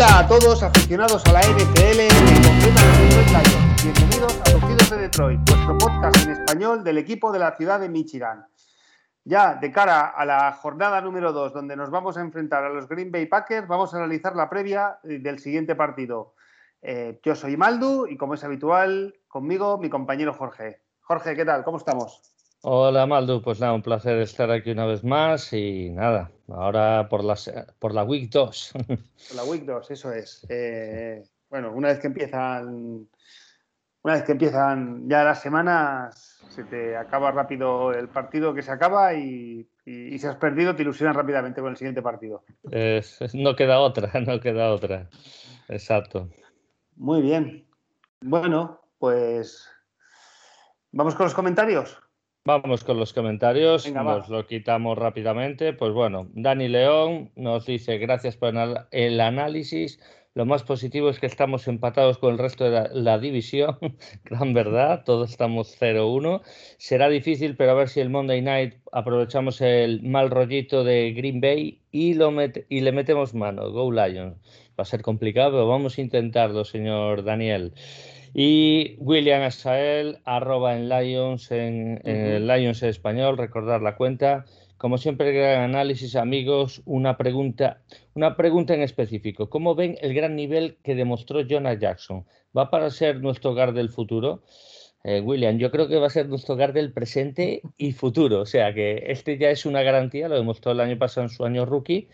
Hola a todos aficionados a la NFL Detroit Lions. Bienvenidos a Rugidos de Detroit, vuestro podcast en español del equipo de la ciudad de Michigan. Ya de cara a la jornada número 2, donde nos vamos a enfrentar a los Green Bay Packers, vamos a analizar la previa eh, del siguiente partido. Eh, yo soy Maldu y como es habitual, conmigo mi compañero Jorge. Jorge, ¿qué tal? ¿Cómo estamos? Hola Maldu, pues nada, un placer estar aquí una vez más y nada, ahora por la, por la Week 2. Por la Week 2, eso es. Eh, bueno, una vez que empiezan, una vez que empiezan ya las semanas, se te acaba rápido el partido que se acaba y, y, si has perdido te ilusionas rápidamente con el siguiente partido. no queda otra, no queda otra. Exacto. Muy bien. Bueno, pues vamos con los comentarios. Vamos con los comentarios, nos lo quitamos rápidamente. Pues bueno, Dani León nos dice, gracias por el análisis. Lo más positivo es que estamos empatados con el resto de la, división. Gran verdad, todos estamos 0-1. Será difícil, pero a ver si el Monday Night aprovechamos el mal rollito de Green Bay y, lo y le metemos mano. Go Lions. Va a ser complicado, pero vamos a intentarlo, señor Daniel. Y William Asael, arroba en Lions, en, Lions en español, recordar la cuenta. Como siempre, gran análisis, amigos. Una pregunta, una pregunta en específico. ¿Cómo ven el gran nivel que demostró Jonah Jackson? ¿Va para ser nuestro hogar del futuro? Eh, William, yo creo que va a ser nuestro hogar del presente y futuro. O sea que este ya es una garantía, lo demostró el año pasado en su año rookie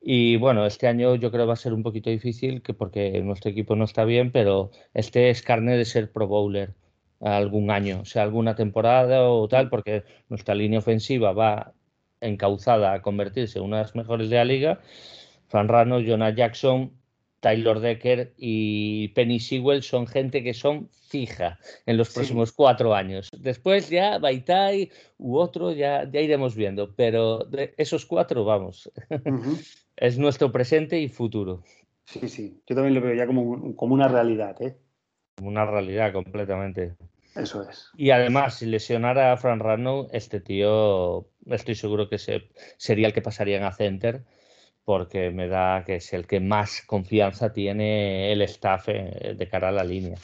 y bueno, este año yo creo va a ser un poquito difícil que porque nuestro equipo no está bien, pero este es carne de ser Pro Bowler algún año, o sea, alguna temporada o tal, porque nuestra línea ofensiva va encauzada a convertirse en una de las mejores de la liga. Fran Rano, Jonah Jackson, Tyler Decker y Penny Sewell son gente que son fija en los próximos cuatro años. Después ya Baitai u otro ya, ya iremos viendo, pero de esos cuatro vamos. es nuestro presente y futuro. Sí, sí, yo también lo veo ya como, como una realidad, ¿eh? Como una realidad completamente. Eso es. Y además, si lesionara a Fran Rano, este tío, estoy seguro que sería el que pasaría a center, porque me da que es el que más confianza tiene el staff eh, de cara a la línea.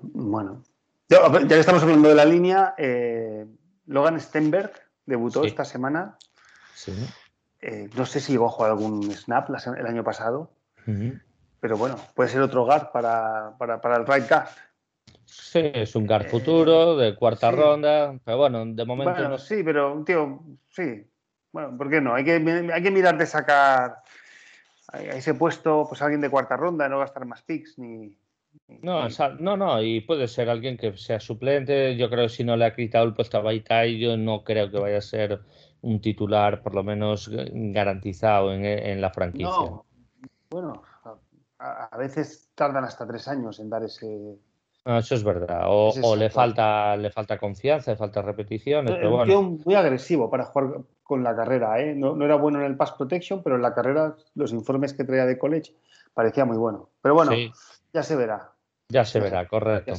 Bueno, ya que estamos hablando de la línea, eh, Logan Stenberg debutó esta semana. Sí. Eh, no sé si llegó a jugar algún snap el año pasado, pero bueno, puede ser otro guard para, para, el right guard. Sí, es un guard eh, futuro de cuarta ronda, pero bueno, de momento no. Sí, pero, tío, sí. Bueno, ¿por qué no? Hay que, hay que mirar de sacar a ese puesto pues alguien de cuarta ronda, no gastar más picks ni. No, no, no, y puede ser alguien que sea suplente. Yo creo que si no le ha quitado el puesto a Baitai, yo no creo que vaya a ser un titular por lo menos garantizado en, la franquicia. No. Bueno, a, veces tardan hasta tres años en dar ese. eso es verdad. O, le falta le falta confianza, le falta repeticiones. Pero bueno. Un muy agresivo para jugar con la carrera. ¿eh? No, era bueno en el pass protection, pero en la carrera los informes que traía de college parecía muy bueno. Pero bueno, ya se verá. Ya se verá, correcto.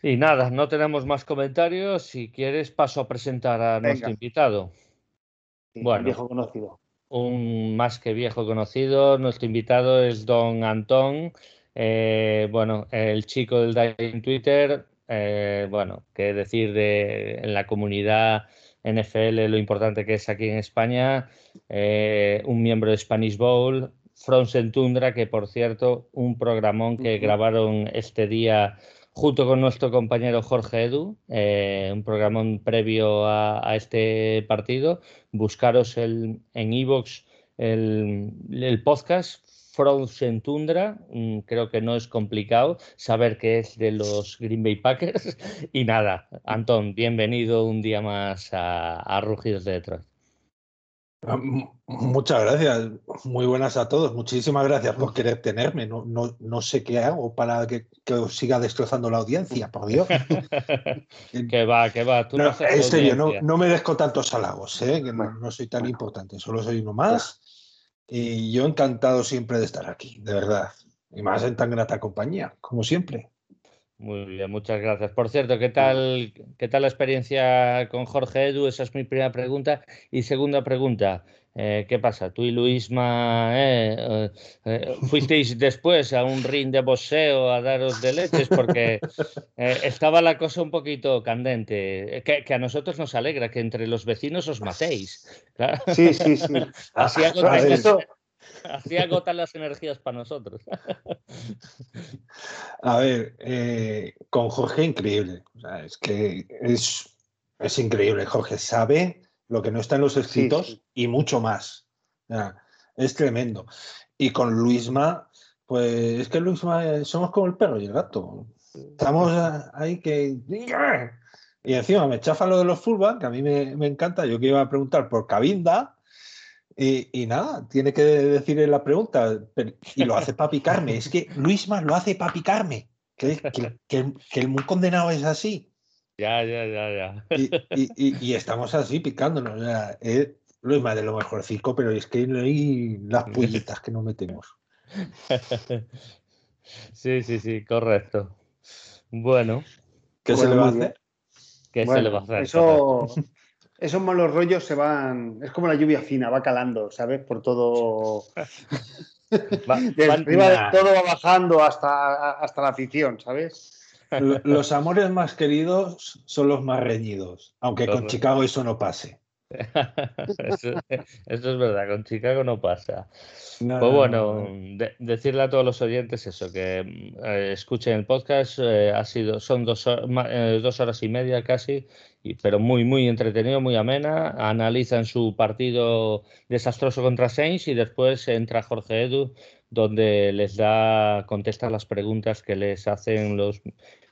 Y nada, no tenemos más comentarios. Si quieres, paso a presentar a nuestro invitado. bueno, viejo conocido. Un más que viejo conocido. Nuestro invitado es don Antón. Eh, bueno, el chico del en Twitter. Eh, bueno, qué decir de en la comunidad NFL, lo importante que es aquí en España. Eh, un miembro de Spanish Bowl. Frozen Tundra, que por cierto, un programón que grabaron este día junto con nuestro compañero Jorge Edu, eh, un programa previo a, este partido. Buscaros el, en Evox el, el, podcast Frozen Tundra. Mm, creo que no es complicado saber que es de los Green Bay Packers. Y nada, Antón, bienvenido un día más a, a Rugidos de Detroit. Ah, muchas gracias, muy buenas a todos. Muchísimas gracias por querer tenerme. No, no, no sé qué hago para que, que, os siga destrozando la audiencia, por Dios. que va, que va. Tú no, en serio, no, no, merezco tantos halagos, ¿eh? que no, soy tan importante, solo soy uno más. Y yo encantado siempre de estar aquí, de verdad. Y más en tan grata compañía, como siempre. Muy bien, muchas gracias. Por cierto, ¿qué tal, ¿qué tal la experiencia con Jorge Edu? Esa es mi primera pregunta. Y segunda pregunta, eh, ¿qué pasa? Tú y Luisma eh, eh, fuisteis después a un ring de boxeo a daros de leches porque estaba la cosa un poquito candente. Que, a nosotros nos alegra que entre los vecinos os matéis. Sí, sí, sí. Así agotan, las energías para nosotros. A ver, con Jorge increíble. es que es, es increíble. Jorge sabe lo que no está en los escritos y mucho más. es tremendo. Y con Luisma, pues es que Luisma eh, somos como el perro y el gato. Estamos ahí que... Y encima me chafa lo de los fullback, que a mí me, encanta. Yo que iba a preguntar por Cabinda, y, nada, tiene que decir la pregunta, y lo hace para picarme. Es que Luisma lo hace para picarme. Que, que, que, el muy condenado es así. Ya, ya, ya, ya. Y, estamos así picándonos. es lo más de lo mejorcico, pero es que no hay las pullitas que no metemos. Sí, sí, sí, correcto. Bueno. ¿Qué se le va a hacer? ¿Qué se le va a hacer? Eso, esos malos rollos se van. Es como la lluvia fina, va calando, ¿sabes? Por todo. arriba todo va bajando hasta, hasta la aficción, ¿sabes? Los amores más queridos son los más reñidos, aunque con Chicago eso no pase. eso, es verdad, con Chicago no pasa. pues bueno, decirle a todos los oyentes eso, que eh, escuchen el podcast, eh, ha sido, son dos, eh, dos, horas y media casi, pero muy, muy entretenido, muy amena. Analizan su partido desastroso contra Saints y después entra Jorge Edu donde les da, contesta las preguntas que les hacen los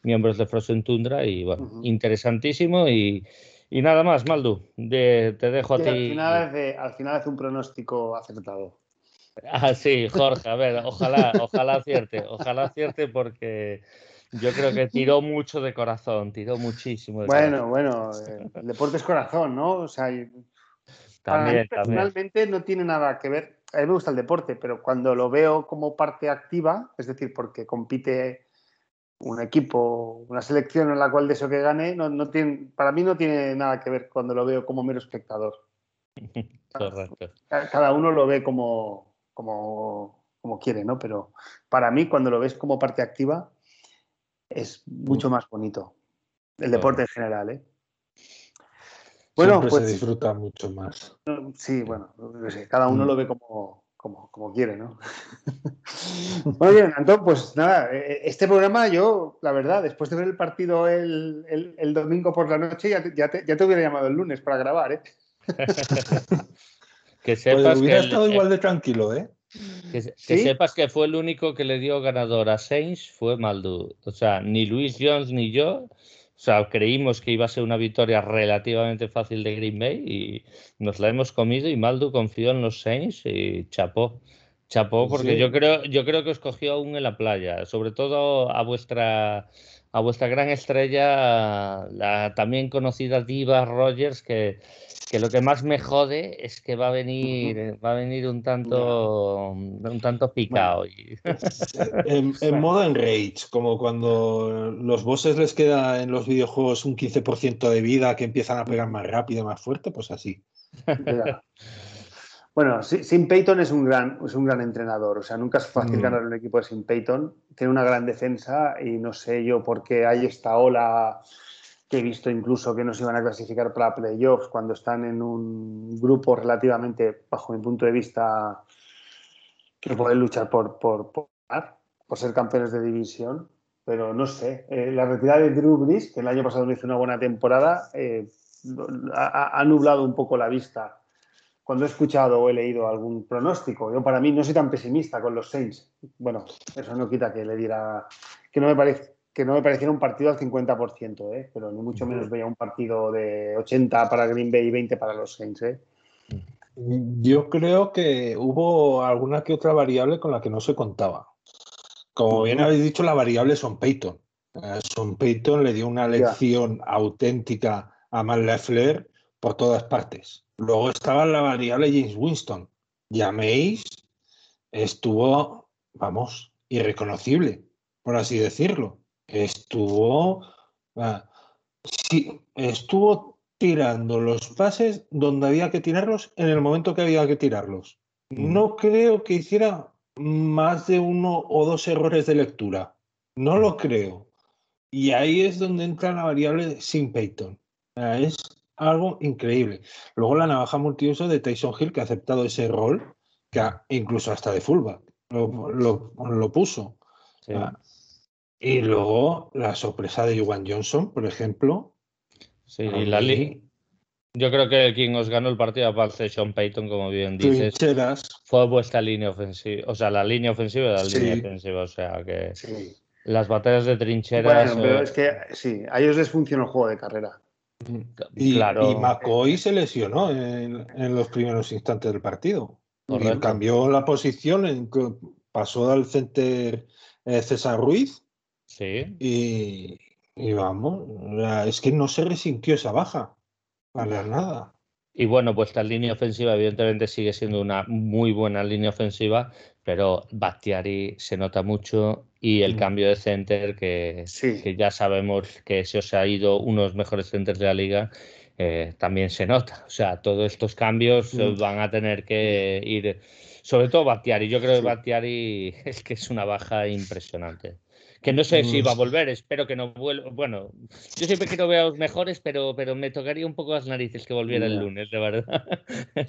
miembros de Frozen Tundra y bueno, interesantísimo y, y, nada más, Maldu, te dejo a ti. Al final, al final hace un pronóstico acertado. Ah, sí, Jorge, a ver, ojalá, ojalá acierte, ojalá acierte porque yo creo que tiró mucho de corazón, tiró muchísimo de bueno, Bueno, eh, el deporte es corazón, ¿no? O sea, también, personalmente no tiene nada que ver a mí me gusta el deporte, pero cuando lo veo como parte activa, es decir, porque compite un equipo, una selección en la cual deseo que gane, no, tiene, para mí no tiene nada que ver cuando lo veo como mero espectador. Correcto. Cada uno lo ve como, como, como quiere, ¿no? Pero para mí, cuando lo ves como parte activa, es mucho más bonito. El deporte en general, ¿eh? Bueno, pues se disfruta mucho más. Sí, bueno, cada uno mm. lo ve como, como, quiere, ¿no? Muy bien, Antón, pues nada, e, e, este programa yo, la verdad, después de ver el partido el, domingo por la noche, ya te, hubiera llamado el lunes para grabar, ¿eh? que pues sepas hubiera estado igual de tranquilo, ¿eh? Que, sepas que fue el único que le dio ganador a Saints fue Maldu. O sea, ni Luis Jones ni yo o sea, creímos que iba a ser una victoria relativamente fácil de Green Bay y nos la hemos comido y Maldu confió en los Saints y chapó. Chapó porque yo creo yo creo que os cogió aún en la playa, sobre todo a vuestra a vuestra gran estrella, la también conocida diva Rogers que que lo que más me jode es que va a venir, va a venir un tanto, un tanto picado. En, modo enrage, como cuando los bosses les queda en los videojuegos un 15% de vida que empiezan a pegar más rápido, más fuerte, pues así. Bueno, Sin Peyton es un gran, es un gran entrenador. O sea, nunca es fácil mm. ganar un equipo de Sin Peyton. Tiene una gran defensa y no sé yo por qué hay esta ola que he visto incluso que no se iban a clasificar para playoffs cuando están en un grupo relativamente, bajo mi punto de vista, que pueden luchar por, por, por, ser campeones de división. Pero no sé, eh, la retirada de Drew Brees, que el año pasado no hizo una buena temporada, eh, ha, nublado un poco la vista cuando he escuchado o he leído algún pronóstico. Yo para mí no soy tan pesimista con los Saints. Bueno, eso no quita que le diera, que no me parece, que no me pareciera un partido al 50%, ¿eh? pero ni mucho menos veía un partido de 80 para Green Bay y 20 para los Saints. ¿eh? Yo creo que hubo alguna que otra variable con la que no se contaba. Como bien habéis dicho, la variable Son Peyton. Eh, Son Peyton le dio una lección auténtica a Matt Leffler por todas partes. Luego estaba la variable James Winston. Llaméis estuvo, vamos, irreconocible, por así decirlo estuvo, ah, sí, estuvo tirando los pases donde había que tirarlos en el momento que había que tirarlos. Mm. No creo que hiciera más de uno o dos errores de lectura. No lo creo. Y ahí es donde entra la variable sin Peyton. Es algo increíble. Luego la navaja multiuso de Tyson Hill, que ha aceptado ese rol, que incluso hasta de fullback lo, puso. Y luego la sorpresa de Juan Johnson, por ejemplo. Sí, y la yo creo que quien os ganó el partido, aparte de Sean Payton, como bien dices, fue vuestra línea ofensiva. O sea, la línea ofensiva de la línea defensiva. O sea, que las batallas de trincheras. Bueno, pero eh, es que sí, a ellos les funciona el juego de carrera. Y, claro. y McCoy se lesionó en, los primeros instantes del partido. Y cambió la posición, en, pasó al center eh, César Ruiz. Sí. Y, y vamos, es que no se resintió esa baja. Para nada. Y bueno, pues esta línea ofensiva evidentemente sigue siendo una muy buena línea ofensiva, pero Bastiari se nota mucho y el mm. cambio de center, que, que, ya sabemos que se os ha ido unos mejores centers de la liga, eh, también se nota. O sea, todos estos cambios mm. van a tener que ir, sobre todo Bastiari. Yo creo que Bastiari es que es una baja impresionante que no sé si va a volver, espero que no vuelva. Bueno, yo siempre quiero ver a los mejores, pero, pero me tocaría un poco las narices que volviera el lunes, de verdad.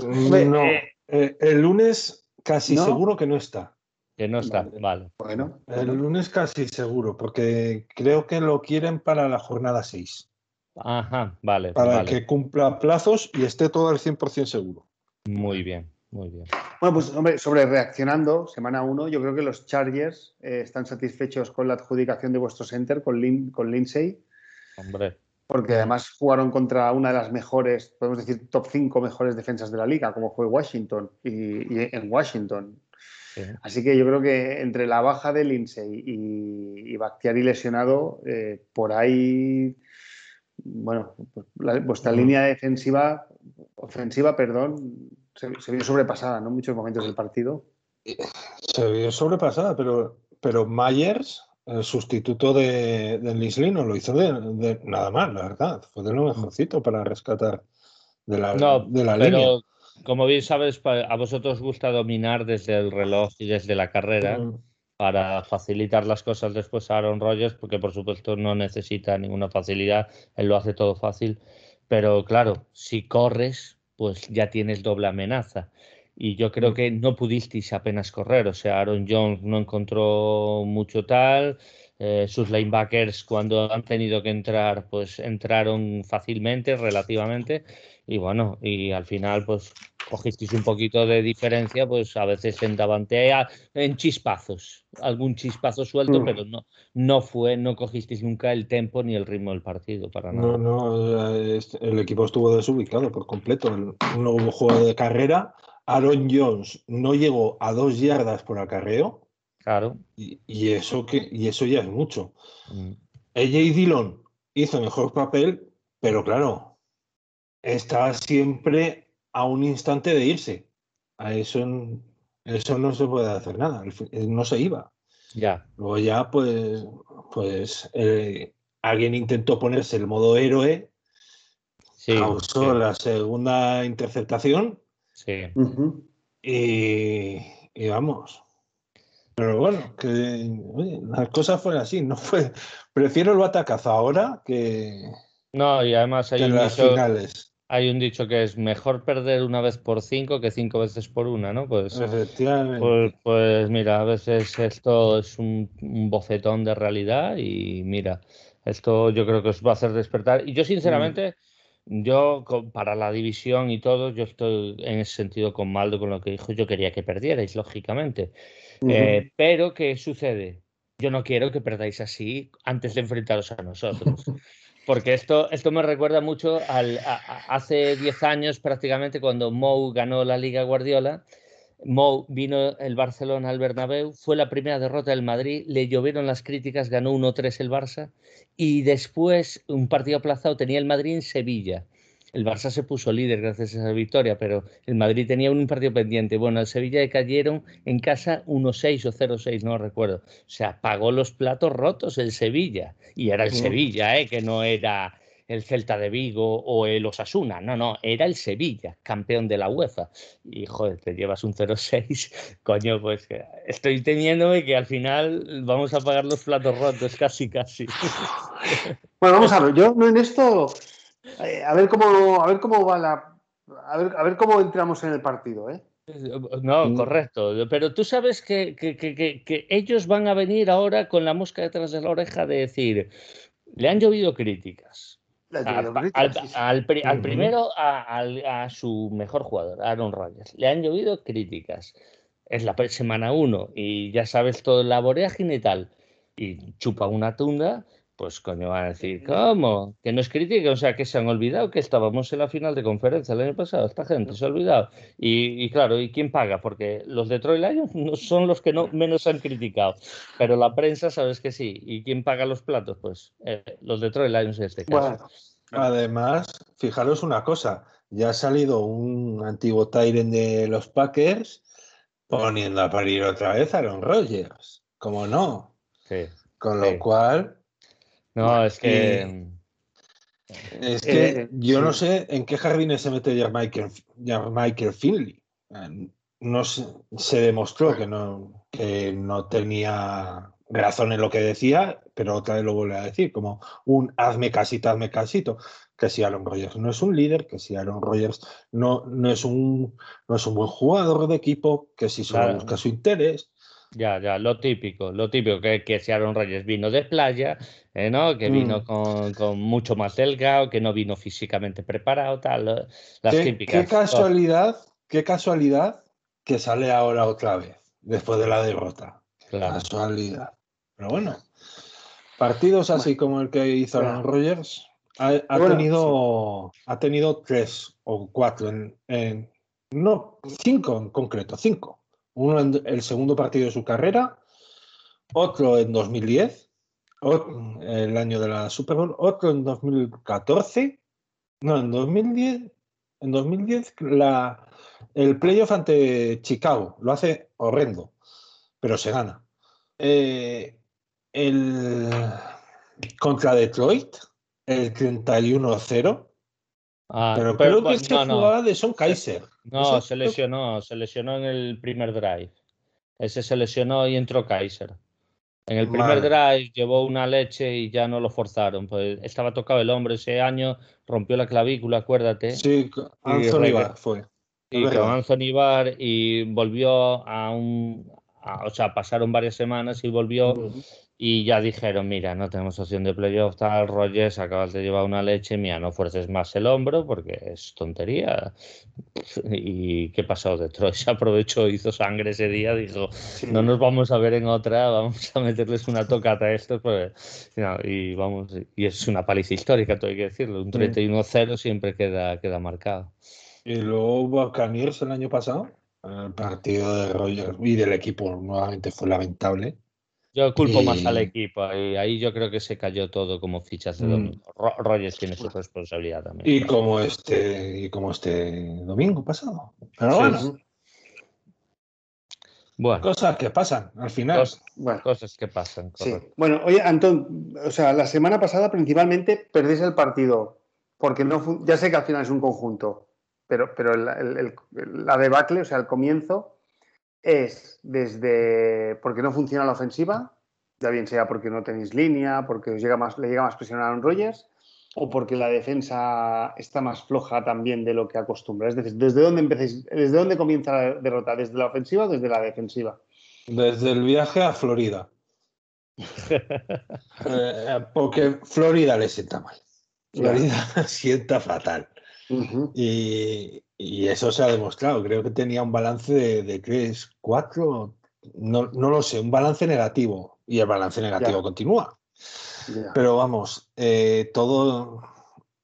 No, eh, eh, el lunes casi seguro que no está. Que no está, vale. Bueno. El lunes casi seguro, porque creo que lo quieren para la jornada 6. Ajá, vale. Para que cumpla plazos y esté todo al 100% seguro. Muy bien. Muy bien. Bueno, pues hombre, sobre reaccionando, semana 1, yo creo que los Chargers eh, están satisfechos con la adjudicación de vuestro center, con, Lin, con Lindsay. Hombre. Porque además jugaron contra una de las mejores, podemos decir, top 5 mejores defensas de la liga, como fue Washington y, en Washington. Así que yo creo que entre la baja de Lindsay y, y Bakhtiari lesionado, eh, por ahí, bueno, pues vuestra línea defensiva, ofensiva, perdón, se, vio sobrepasada, ¿no? Muchos momentos del partido. Se vio sobrepasada, pero, pero Myers, el sustituto de, de no lo hizo de, nada más, la verdad. Fue de lo mejorcito para rescatar de la, de la pero, Como bien sabes, a vosotros gusta dominar desde el reloj y desde la carrera. Mm. para facilitar las cosas después a Aaron Rodgers, porque por supuesto no necesita ninguna facilidad, él lo hace todo fácil, pero claro, si corres, pues ya tienes doble amenaza. Y yo creo mm. que no pudisteis apenas correr, o sea, Aaron Jones no encontró mucho tal, eh, sus linebackers cuando han tenido que entrar, pues entraron fácilmente, relativamente, y bueno, y al final, pues cogisteis un poquito de diferencia, pues a veces en Davantea, en chispazos, algún chispazo suelto, mm. pero no, no fue, no cogisteis nunca el tempo ni el ritmo del partido para nada. No, no, el equipo estuvo desubicado por completo. No hubo juego de carrera. Aaron Jones no llegó a dos yardas por acarreo. Claro. Y, eso, que, y eso ya es mucho. Mm. AJ Dillon hizo mejor papel, pero claro, está siempre a un instante de irse. A eso, eso no se puede hacer nada. No se iba. Ya. Luego ya, pues, pues eh, alguien intentó ponerse el modo héroe. Sí, causó la segunda interceptación. Sí. y, vamos. Pero bueno, que las cosas fueron así. No fue. Prefiero el batacazo ahora que. No, y además hay las finales hay un dicho que es mejor perder una vez por cinco que cinco veces por una, ¿no? Pues, Efectivamente. Pues, pues mira, a veces esto es un, bofetón de realidad y mira, esto yo creo que os va a hacer despertar. Y yo sinceramente, yo para la división y todo, yo estoy en ese sentido con Maldo con lo que dijo, yo quería que perdierais, lógicamente. Eh, pero, ¿qué sucede? Yo no quiero que perdáis así antes de enfrentaros a nosotros. Porque esto, esto me recuerda mucho al, hace 10 años prácticamente cuando Mou ganó la Liga Guardiola. Mou vino el Barcelona al Bernabéu, fue la primera derrota del Madrid, le llovieron las críticas, ganó 1-3 el Barça y después un partido aplazado tenía el Madrid en Sevilla el Barça se puso líder gracias a esa victoria, pero el Madrid tenía un partido pendiente. Bueno, el Sevilla le cayeron en casa 1-6 o 0-6, no recuerdo. O sea, pagó los platos rotos el Sevilla. Y era el Sevilla, ¿eh? que no era el Celta de Vigo o el Osasuna, no, no, era el Sevilla, campeón de la UEFA. Y joder, te llevas un 0-6, coño, pues estoy temiéndome que al final vamos a pagar los platos rotos, casi, casi. Bueno, vamos a ver, yo no en esto, eh, a ver cómo, a ver cómo va la, a ver, a ver cómo entramos en el partido, ¿eh? No, mm. correcto. Pero tú sabes que, que, ellos van a venir ahora con la mosca detrás de la oreja de decir, le han llovido críticas. al, primero, a, su mejor jugador, Aaron Rodgers, le han llovido críticas. Es la semana uno y ya sabes todo la vorágine y tal. Y chupa una tunda pues coño, van a decir, ¿cómo? Que no es crítica, o sea, que se han olvidado que estábamos en la final de conferencia el año pasado, esta gente se ha olvidado. Y, claro, ¿y quién paga? Porque los de Troy Lions no son los que no menos han criticado, pero la prensa sabes que sí. ¿Y quién paga los platos? Pues eh, los de Troy Lions en este caso. además, fijaros una cosa, ya ha salido un antiguo Tyren de los Packers poniendo a parir otra vez a Aaron Rodgers, como no. Sí, Con lo cual, no, es que. Es que eh, yo no sé en qué jardines se mete Michael, Michael Finley. Eh, no se, demostró que no, que no tenía razón en lo que decía, pero otra vez lo vuelve a decir, como un hazme casito, hazme casito, que si Aaron Rodgers no es un líder, que si Aaron Rodgers no, no, es, un, no es un buen jugador de equipo, que si solo busca su interés. Ya, ya, lo típico, lo típico, que, que si Aaron Rodgers vino de playa, eh, ¿no? Que vino mm. con, mucho más delgado, que no vino físicamente preparado, tal, las ¿Qué, típicas. Qué casualidad, qué casualidad que sale ahora otra vez, después de la derrota. Casualidad. Pero bueno, partidos así como el que hizo Aaron Rodgers, ha, tenido, ha tenido tres o cuatro en, no, cinco en concreto, cinco uno en el segundo partido de su carrera, otro en 2010, el año de la Super Bowl, otro en 2014, no, en 2010, en 2010 la, el playoff ante Chicago lo hace horrendo, pero se gana. Eh, el, contra Detroit, el 31-0. Ah, pero, creo que se jugaba de Son Kaiser. No, se lesionó, se lesionó en el primer drive. Ese se lesionó y entró Kaiser. En el primer drive llevó una leche y ya no lo forzaron. Pues estaba tocado el hombre ese año, rompió la clavícula, acuérdate. Sí, Anthony Barr fue. Y con Anthony Barr y volvió a un. o sea, pasaron varias semanas y volvió y ya dijeron, mira, no tenemos opción de playoff, tal, Rogers, acabas de llevar una leche, mía, no fuerces más el hombro porque es tontería. ¿Y qué pasó? Detroit se aprovechó, hizo sangre ese día, dijo, no nos vamos a ver en otra, vamos a meterles una tocata a estos, pues, y vamos, y es una paliza histórica, todo hay que decirlo, un 31-0 siempre queda, queda marcado. Y luego hubo Caniers el año pasado, el partido de Rogers y del equipo nuevamente fue lamentable yo culpo más al equipo y ahí yo creo que se cayó todo como fichas de mm. domingo. Rogers tiene su responsabilidad también. Y como este, y como este domingo pasado. Pero bueno. Bueno. Cosas que pasan al final. cosas que pasan. Sí. Bueno, oye, Antón, o sea, la semana pasada principalmente perdéis el partido porque no ya sé que al final es un conjunto, pero, pero la debacle, o sea, el comienzo es desde porque no funciona la ofensiva, ya bien sea porque no tenéis línea, porque llega más, le llega más presión a Aaron Rodgers, o porque la defensa está más floja también de lo que acostumbra. Es decir, ¿desde dónde empecéis, desde dónde comienza la derrota? ¿Desde la ofensiva o desde la defensiva? Desde el viaje a Florida. Eh, porque Florida le sienta mal. Florida sienta fatal. Y, y eso se ha demostrado. Creo que tenía un balance de, de 3, 4, no, no, lo sé, un balance negativo. Y el balance negativo continúa. Pero vamos, eh, todo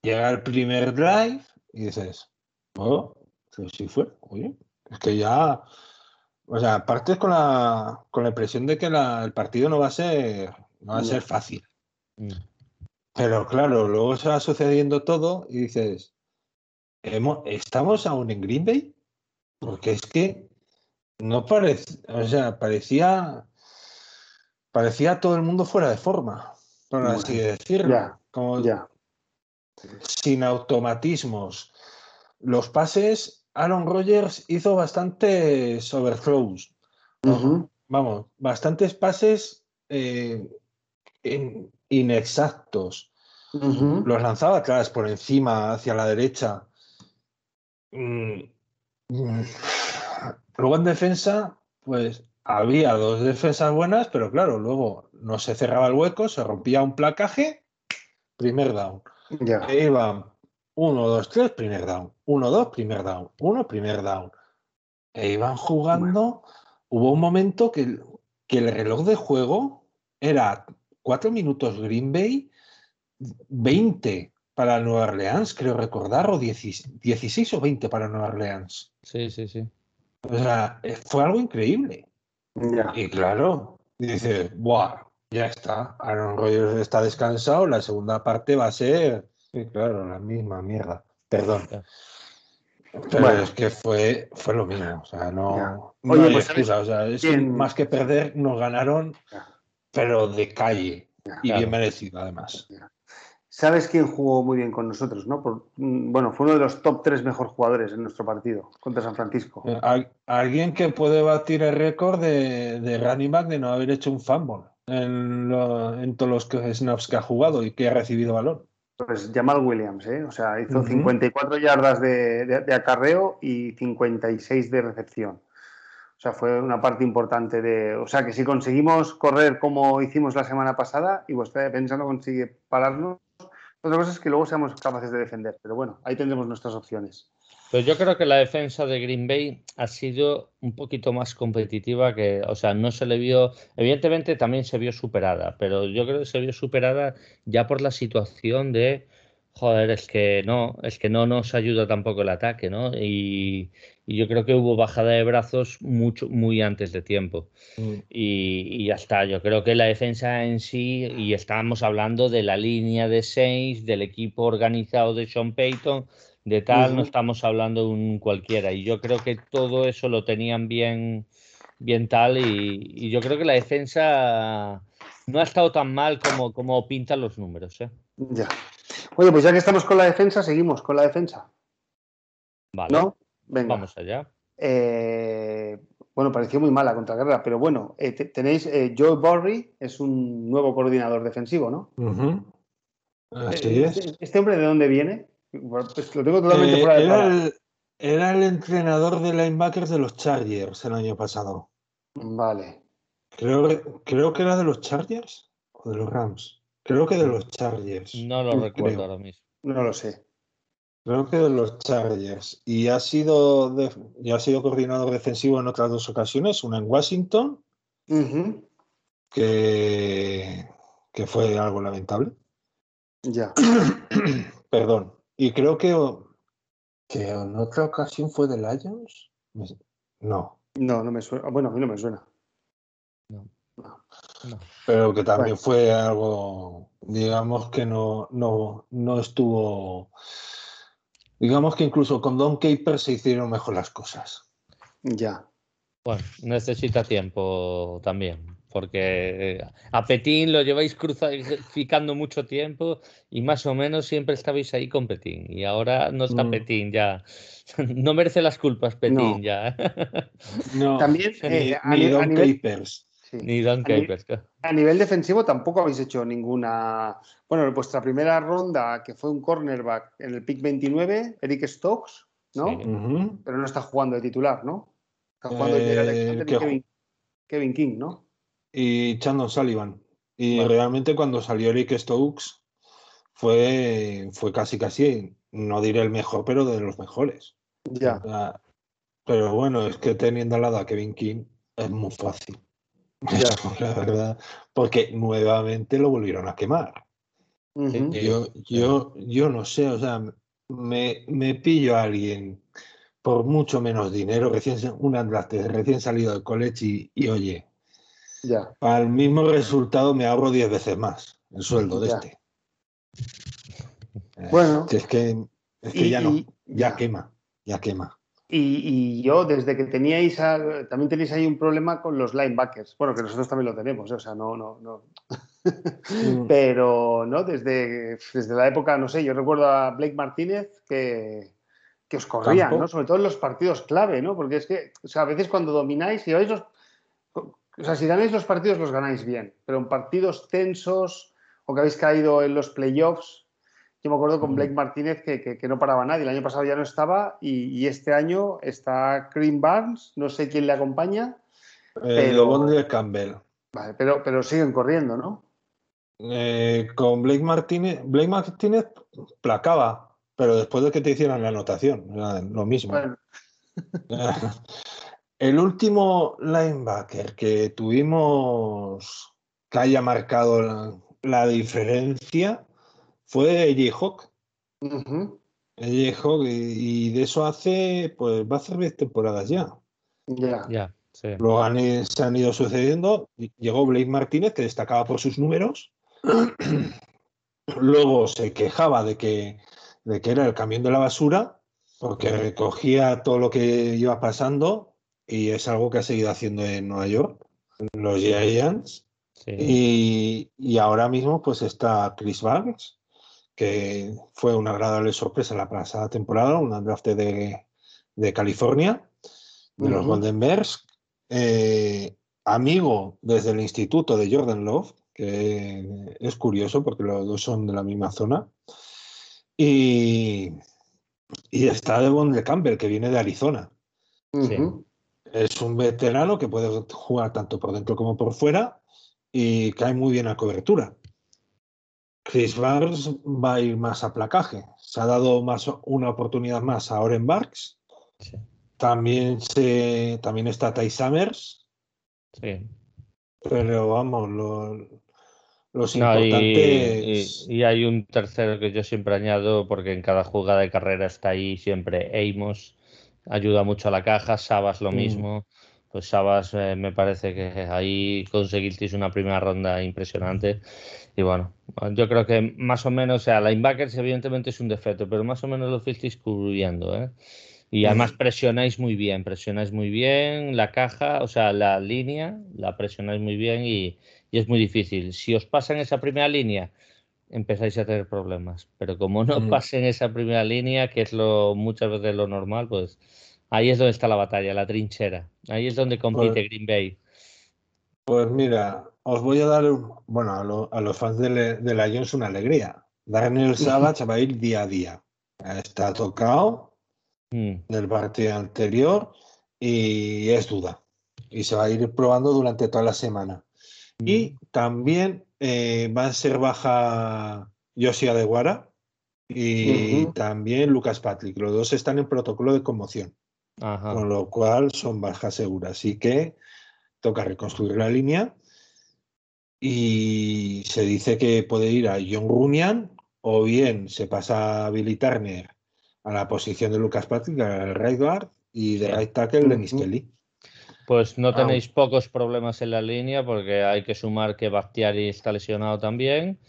llega al primer drive y dices, oh, sí fue, oye, es que ya, o sea, partes con la, con la impresión de que el partido no va a ser, no va a ser fácil. Mm. Pero claro, luego se va sucediendo todo y dices, ¿Estamos aún en Green Bay? Porque es que no parece, o sea, parecía, parecía todo el mundo fuera de forma, por así decirlo. Ya, como, ya. sin automatismos. Los pases, Aaron Rodgers hizo bastantes overthrows. Vamos, bastantes pases eh, inexactos. Los lanzaba atrás, por encima, hacia la derecha. Mm, mm. Luego en defensa, pues había dos defensas buenas, pero claro, luego no se cerraba el hueco, se rompía un placaje, primer down. Ya. E iban 1, 2, 3, primer down. 1, 2, primer down. 1, primer down. E iban jugando. Hubo un momento que, que el reloj de juego era 4 minutos Green Bay 20 para Nueva Orleans, creo recordar, o 16 o 20 para Nueva Orleans. Sí, sí, sí. O sea, eh, fue algo increíble. Y claro, dice, ¡buah! Ya está. Aaron Rodgers está descansado. La segunda parte va a ser, sí, claro, la misma mierda. Perdón. Pero es que fue, fue lo mismo. O sea, no, Oye, pues, excusa. O sea, es más que perder, nos ganaron, pero de calle. y bien merecido, además. ¿Sabes quién jugó muy bien con nosotros? ¿no? Mm, bueno, fue uno de los top tres mejores jugadores en nuestro partido contra San Francisco. Eh, alguien que puede batir el récord de, de running back de no haber hecho un fumble en, todos los snaps que ha jugado y que ha recibido valor. Pues Jamal Williams, ¿eh? O sea, hizo 54 yardas de, de, acarreo y 56 de recepción. O sea, fue una parte importante de. O sea, que si conseguimos correr como hicimos la semana pasada y vuestra defensa no consigue pararnos, otra cosa es que luego seamos capaces de defender, pero bueno, ahí tendremos nuestras opciones. Pues yo creo que la defensa de Green Bay ha sido un poquito más competitiva que, o sea, no se le vio, evidentemente también se vio superada, pero yo creo que se vio superada ya por la situación de, joder, es que no, es que no nos ayuda tampoco el ataque, ¿no? Y, y yo creo que hubo bajada de brazos mucho, muy antes de tiempo. Mm. Y, ya está, yo creo que la defensa en sí, y estábamos hablando de la línea de seis, del equipo organizado de Sean Payton, de tal, no estamos hablando de un cualquiera. Y yo creo que todo eso lo tenían bien, bien tal, y, yo creo que la defensa no ha estado tan mal como, como pintan los números. ¿eh? Ya. Oye, pues ya que estamos con la defensa, seguimos con la defensa. Vale. ¿No? Vamos allá. Eh, bueno, pareció muy mala contra Guerra, pero bueno, eh, tenéis eh, Joe Borry, es un nuevo coordinador defensivo, ¿no? Así es. Este, ¿Este hombre de dónde viene? Pues lo tengo totalmente fuera de era el, era el entrenador de linebackers de los Chargers el año pasado. Vale. Creo, creo que era de los Chargers o de los Rams. Creo que de los Chargers. No lo recuerdo ahora mismo. No lo sé. Creo que de los Chargers. Y ha sido, ha sido coordinador defensivo en otras dos ocasiones, una en Washington, que, que fue algo lamentable. Ya. Perdón. Y creo que, que en otra ocasión fue de Lions. No. No, no me suena. Bueno, a mí no me suena. No. Pero que también fue algo, digamos que no, no, no estuvo Digamos que incluso con Don Caper se hicieron mejor las cosas. Ya. Bueno, necesita tiempo también, porque eh, a Petín lo lleváis crucificando mucho tiempo y más o menos siempre estabais ahí con Petín. Y ahora no está mm. Petín ya. No merece las culpas Petín ya. no, también eh, ni, Don Capers. Ni Don Capers. A nivel defensivo tampoco habéis hecho ninguna. Bueno, vuestra primera ronda, que fue un cornerback en el pick 29, Eric Stokes, ¿no? Pero no está jugando de titular, ¿no? Está jugando eh, Kevin, King, ¿no? Y Chandon Sullivan. Y realmente cuando salió Eric Stokes fue, fue casi casi, no diré el mejor, pero de los mejores. Ya. pero bueno, es que teniendo al lado a Kevin King es muy fácil. la verdad, porque nuevamente lo volvieron a quemar. yo, yo, yo no sé, o sea, me, me, pillo a alguien por mucho menos dinero, recién un atlante recién salido del college y, oye, ya. para el mismo resultado me ahorro 10 veces más el sueldo de este. Bueno. es que, es que ya no, ya quema, ya quema. Y, yo, desde que teníais, también tenéis ahí un problema con los linebackers. Bueno, que nosotros también lo tenemos, ¿eh? o sea, no, no, no. Mm. Pero, ¿no? Desde, desde la época, no sé, yo recuerdo a Blake Martínez que, que os corrían, ¿no? Sobre todo en los partidos clave, ¿no? Porque es que, o sea, a veces cuando domináis, si vais los, o sea, si ganáis los partidos los ganáis bien, pero en partidos tensos o que habéis caído en los playoffs, yo me acuerdo con mm. Blake Martínez que, no paraba nadie. El año pasado ya no estaba y, este año está Green Barnes, no sé quién le acompaña. Eh, pero, de Campbell. Vale, pero, pero siguen corriendo, ¿no? Eh, con Blake Martínez, Blake Martínez placaba, pero después de que te hicieran la anotación, lo mismo. El último linebacker que tuvimos que haya marcado la diferencia fue Eddie Hawk. Hawk, y, de eso hace, pues va a hacer 10 temporadas ya. Ya. Ya. Luego se han ido sucediendo. Llegó Blake Martínez, que destacaba por sus números. Luego se quejaba de que, de que era el camión de la basura, porque recogía todo lo que iba pasando, y es algo que ha seguido haciendo en Nueva York, los Giants. Y, y, ahora mismo pues está Chris Barnes, que fue una agradable sorpresa la pasada temporada, un draft de, de California, de los Golden Bears, eh, amigo desde el instituto de Jordan Love, que es curioso porque los dos son de la misma zona, y, y está Devon de Campbell, que viene de Arizona. Es un veterano que puede jugar tanto por dentro como por fuera y cae muy bien a cobertura. Chris Barnes va a ir más a placaje. Se ha dado más, una oportunidad más a Oren Barks. También, se, también está Ty Summers. Sí. Pero vamos, los importantes. y, hay un tercero que yo siempre añado, porque en cada jugada de carrera está ahí siempre Amos. Ayuda mucho a la caja. Sabas lo mm. mismo pues Sabas eh, me parece que ahí conseguisteis una primera ronda impresionante. Y bueno, yo creo que más o menos, o sea, linebackers evidentemente es un defecto, pero más o menos lo fuisteis cubriendo, ¿eh? Y además presionáis muy bien, presionáis muy bien la caja, o sea, la línea, la presionáis muy bien y, es muy difícil. Si os pasan esa primera línea, empezáis a tener problemas. Pero como no pasen esa primera línea, que es lo muchas veces lo normal, pues Ahí es donde está la batalla, la trinchera. Ahí es donde compite pues Green Bay. Pues mira, os voy a dar, bueno, a, los fans de, la Lions una alegría. Daniel Savage va a ir día a día. Está tocado mm. del partido anterior y es duda. Y se va a ir probando durante toda la semana. Mm. Y también eh, va a ser baja Yosia de Guara y también Lucas Patrick. Los dos están en protocolo de conmoción. Con lo cual son bajas seguras. Así que toca reconstruir la línea. Y se dice que puede ir a John Runyan o bien se pasa a Billy Turner a la posición de Lucas Patrick, al right guard, y de right tackle Lenny Kelly. Pues no tenéis pocos problemas en la línea porque hay que sumar que Bakhtiari está lesionado también.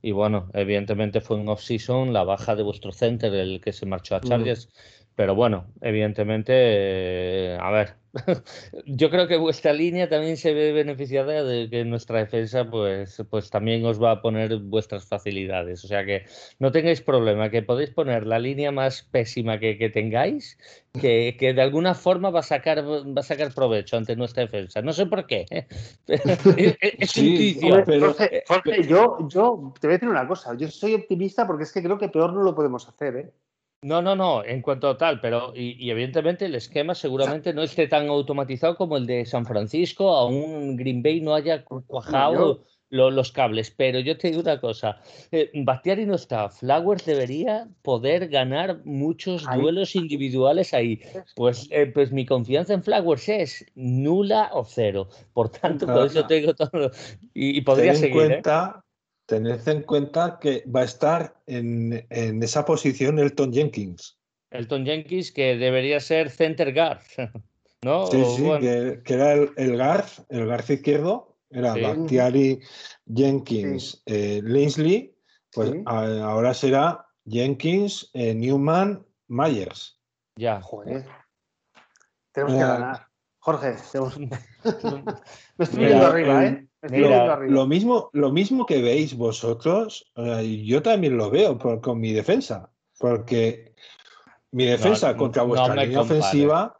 Y bueno, evidentemente fue en off-season la baja de vuestro center, el que se marchó a Chargers. Pero bueno, evidentemente, eh, a ver, yo creo que vuestra línea también se ve beneficiada de que nuestra defensa pues, pues también os va a poner vuestras facilidades. O sea que no tengáis problema, que podéis poner la línea más pésima que, tengáis, que, de alguna forma va a, sacar, va a sacar provecho ante nuestra defensa. No sé por qué. ¿eh? es, Jorge, yo, yo te voy a decir una cosa, yo soy optimista porque es que creo que peor no lo podemos hacer. ¿eh? No, no, no, en cuanto a tal, pero y, evidentemente el esquema seguramente no esté tan automatizado como el de San Francisco, aún Green Bay no haya cuajado los cables, pero yo te digo una cosa, eh, no está, Flowers debería poder ganar muchos duelos individuales ahí, pues, eh, pues mi confianza en Flowers es nula o cero, por tanto, por eso tengo todo, y, podría seguir. ¿eh? Tened en cuenta que va a estar en, esa posición Elton Jenkins. Elton Jenkins, que debería ser center guard, ¿no? Sí, sí, que, era el, guard, el guard izquierdo, era sí. Jenkins, eh, Linsley, pues ahora será Jenkins, eh, Newman, Myers. Ya. Joder. Tenemos que ganar. Jorge, Me estoy viendo arriba, ¿eh? Lo, mismo, lo mismo que veis vosotros, yo también lo veo con mi defensa, porque mi defensa contra vuestra línea ofensiva.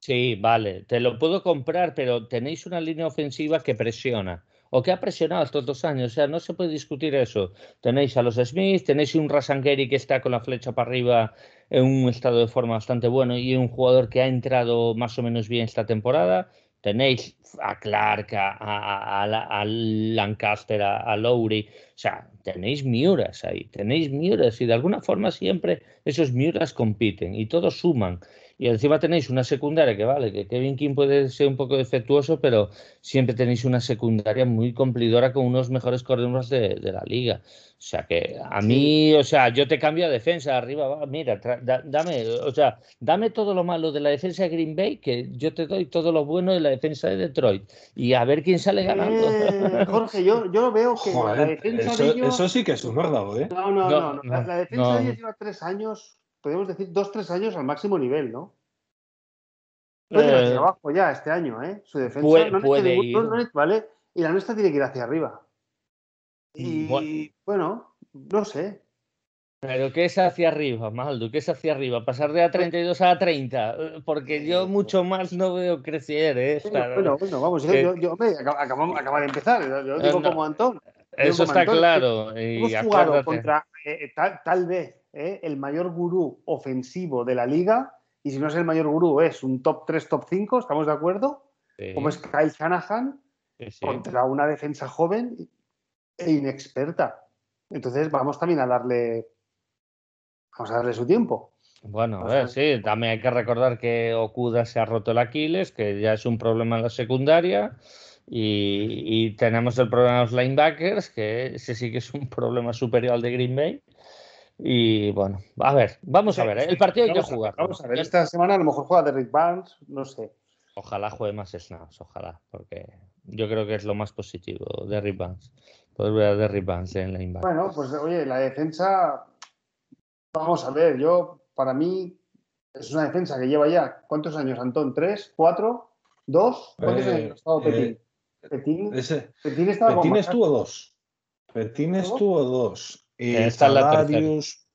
Sí, vale, te lo puedo comprar, pero tenéis una línea ofensiva que presiona o que ha presionado estos dos años. O sea, no se puede discutir eso. Tenéis a los Smith, tenéis un Rasangeri que está con la flecha para arriba en un estado de forma bastante bueno y un jugador que ha entrado más o menos bien esta temporada. Tenéis a Clark, a, Lancaster, a, Lowry. O sea, tenéis Miuras ahí, tenéis Miuras y de alguna forma siempre esos Miuras compiten y todos suman. Y encima tenéis una secundaria que vale, que Kevin King puede ser un poco defectuoso, pero siempre tenéis una secundaria muy cumplidora con unos mejores corredores de, la liga. O sea que a mí, o sea, yo te cambio a defensa, arriba, va, mira, dame, o sea, dame todo lo malo de la defensa de Green Bay, que yo te doy todo lo bueno de la defensa de Detroit. Y a ver quién sale ganando. Eh, Jorge, yo, yo veo que la defensa eso, de ellos... eso sí que es un verdad, ¿eh? No, no, no, no, La, defensa de ellos lleva tres años podemos decir, dos, tres años al máximo nivel, ¿no? No eh, hacia abajo ya este año, ¿eh? Su defensa puede, no, ir. ¿vale? Y la nuestra tiene que ir hacia arriba. Y bueno, no sé. Pero ¿qué es hacia arriba, Maldo? ¿Qué es hacia arriba? Pasar de A32 a A30. Porque yo mucho más no veo crecer, ¿eh? Bueno, bueno, vamos, yo, yo, acaba, de empezar. Yo digo como Antón. Eso está claro. Y hemos jugado contra eh, tal, tal, vez ¿eh? el mayor gurú ofensivo de la liga, y si no es el mayor gurú, es un top 3, top 5, ¿estamos de acuerdo? Como es Kyle Shanahan, contra una defensa joven e inexperta. Entonces vamos también a darle, vamos a darle su tiempo. Bueno, a ver, sí, también hay que recordar que Okuda se ha roto el Aquiles, que ya es un problema en la secundaria. Y, y, tenemos el problema de los linebackers, que ese sí que es un problema superior al de Green Bay. Y bueno, a ver, vamos a ver. ¿eh? El partido hay que jugar. Vamos a ver, esta semana a lo mejor juega Derrick Barnes, no sé. Ojalá juegue más snaps, ojalá, porque yo creo que es lo más positivo, Derrick Barnes. Poder ver a Derrick Barnes en la inversión. Bueno, pues oye, la defensa, vamos a ver, yo, para mí, es una defensa que lleva ya, ¿cuántos años, Antón? ¿Tres? ¿Cuatro? ¿Dos? ¿Cuántos años ha estado Petín? Petín, Petín, estaba Petín estuvo dos. Petín estuvo dos. Y está Darius,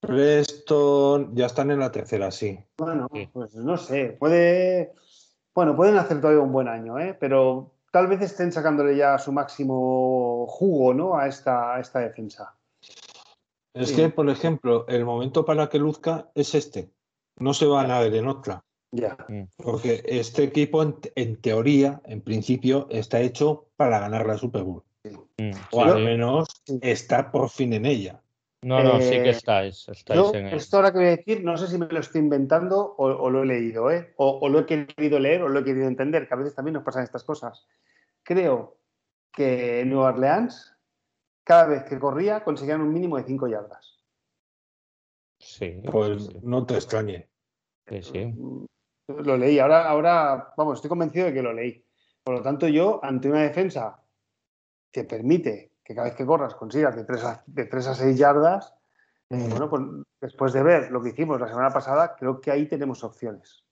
Preston, ya están en la tercera, sí. Bueno, pues no sé, puede. Bueno, pueden hacer todavía un buen año, ¿eh? pero tal vez estén sacándole ya su máximo jugo ¿no? a, esta, esta defensa. Es que, por ejemplo, el momento para que luzca es este. No se van a ver en otra. Ya. Mm. Porque este equipo, en, teoría, en principio, está hecho para ganar la Super Bowl. Mm, o al menos está por fin en ella. No, no, sí que eh, estáis. en esto ahora que voy a decir, no sé si me lo estoy inventando o, lo he leído, ¿eh? O, lo he querido leer o lo he querido entender, que a veces también nos pasan estas cosas. Creo que en Nueva Orleans, cada vez que corría, conseguían un mínimo de 5 yardas. Sí. Pues no te extrañe. Sí, sí. Lo leí, ahora, ahora, vamos, estoy convencido de que lo leí. Por lo tanto, yo, ante una defensa que permite que cada vez que corras consigas de 3 a, de 3 a 6 yardas, eh, bueno, pues después de ver lo que hicimos la semana pasada, creo que ahí tenemos opciones.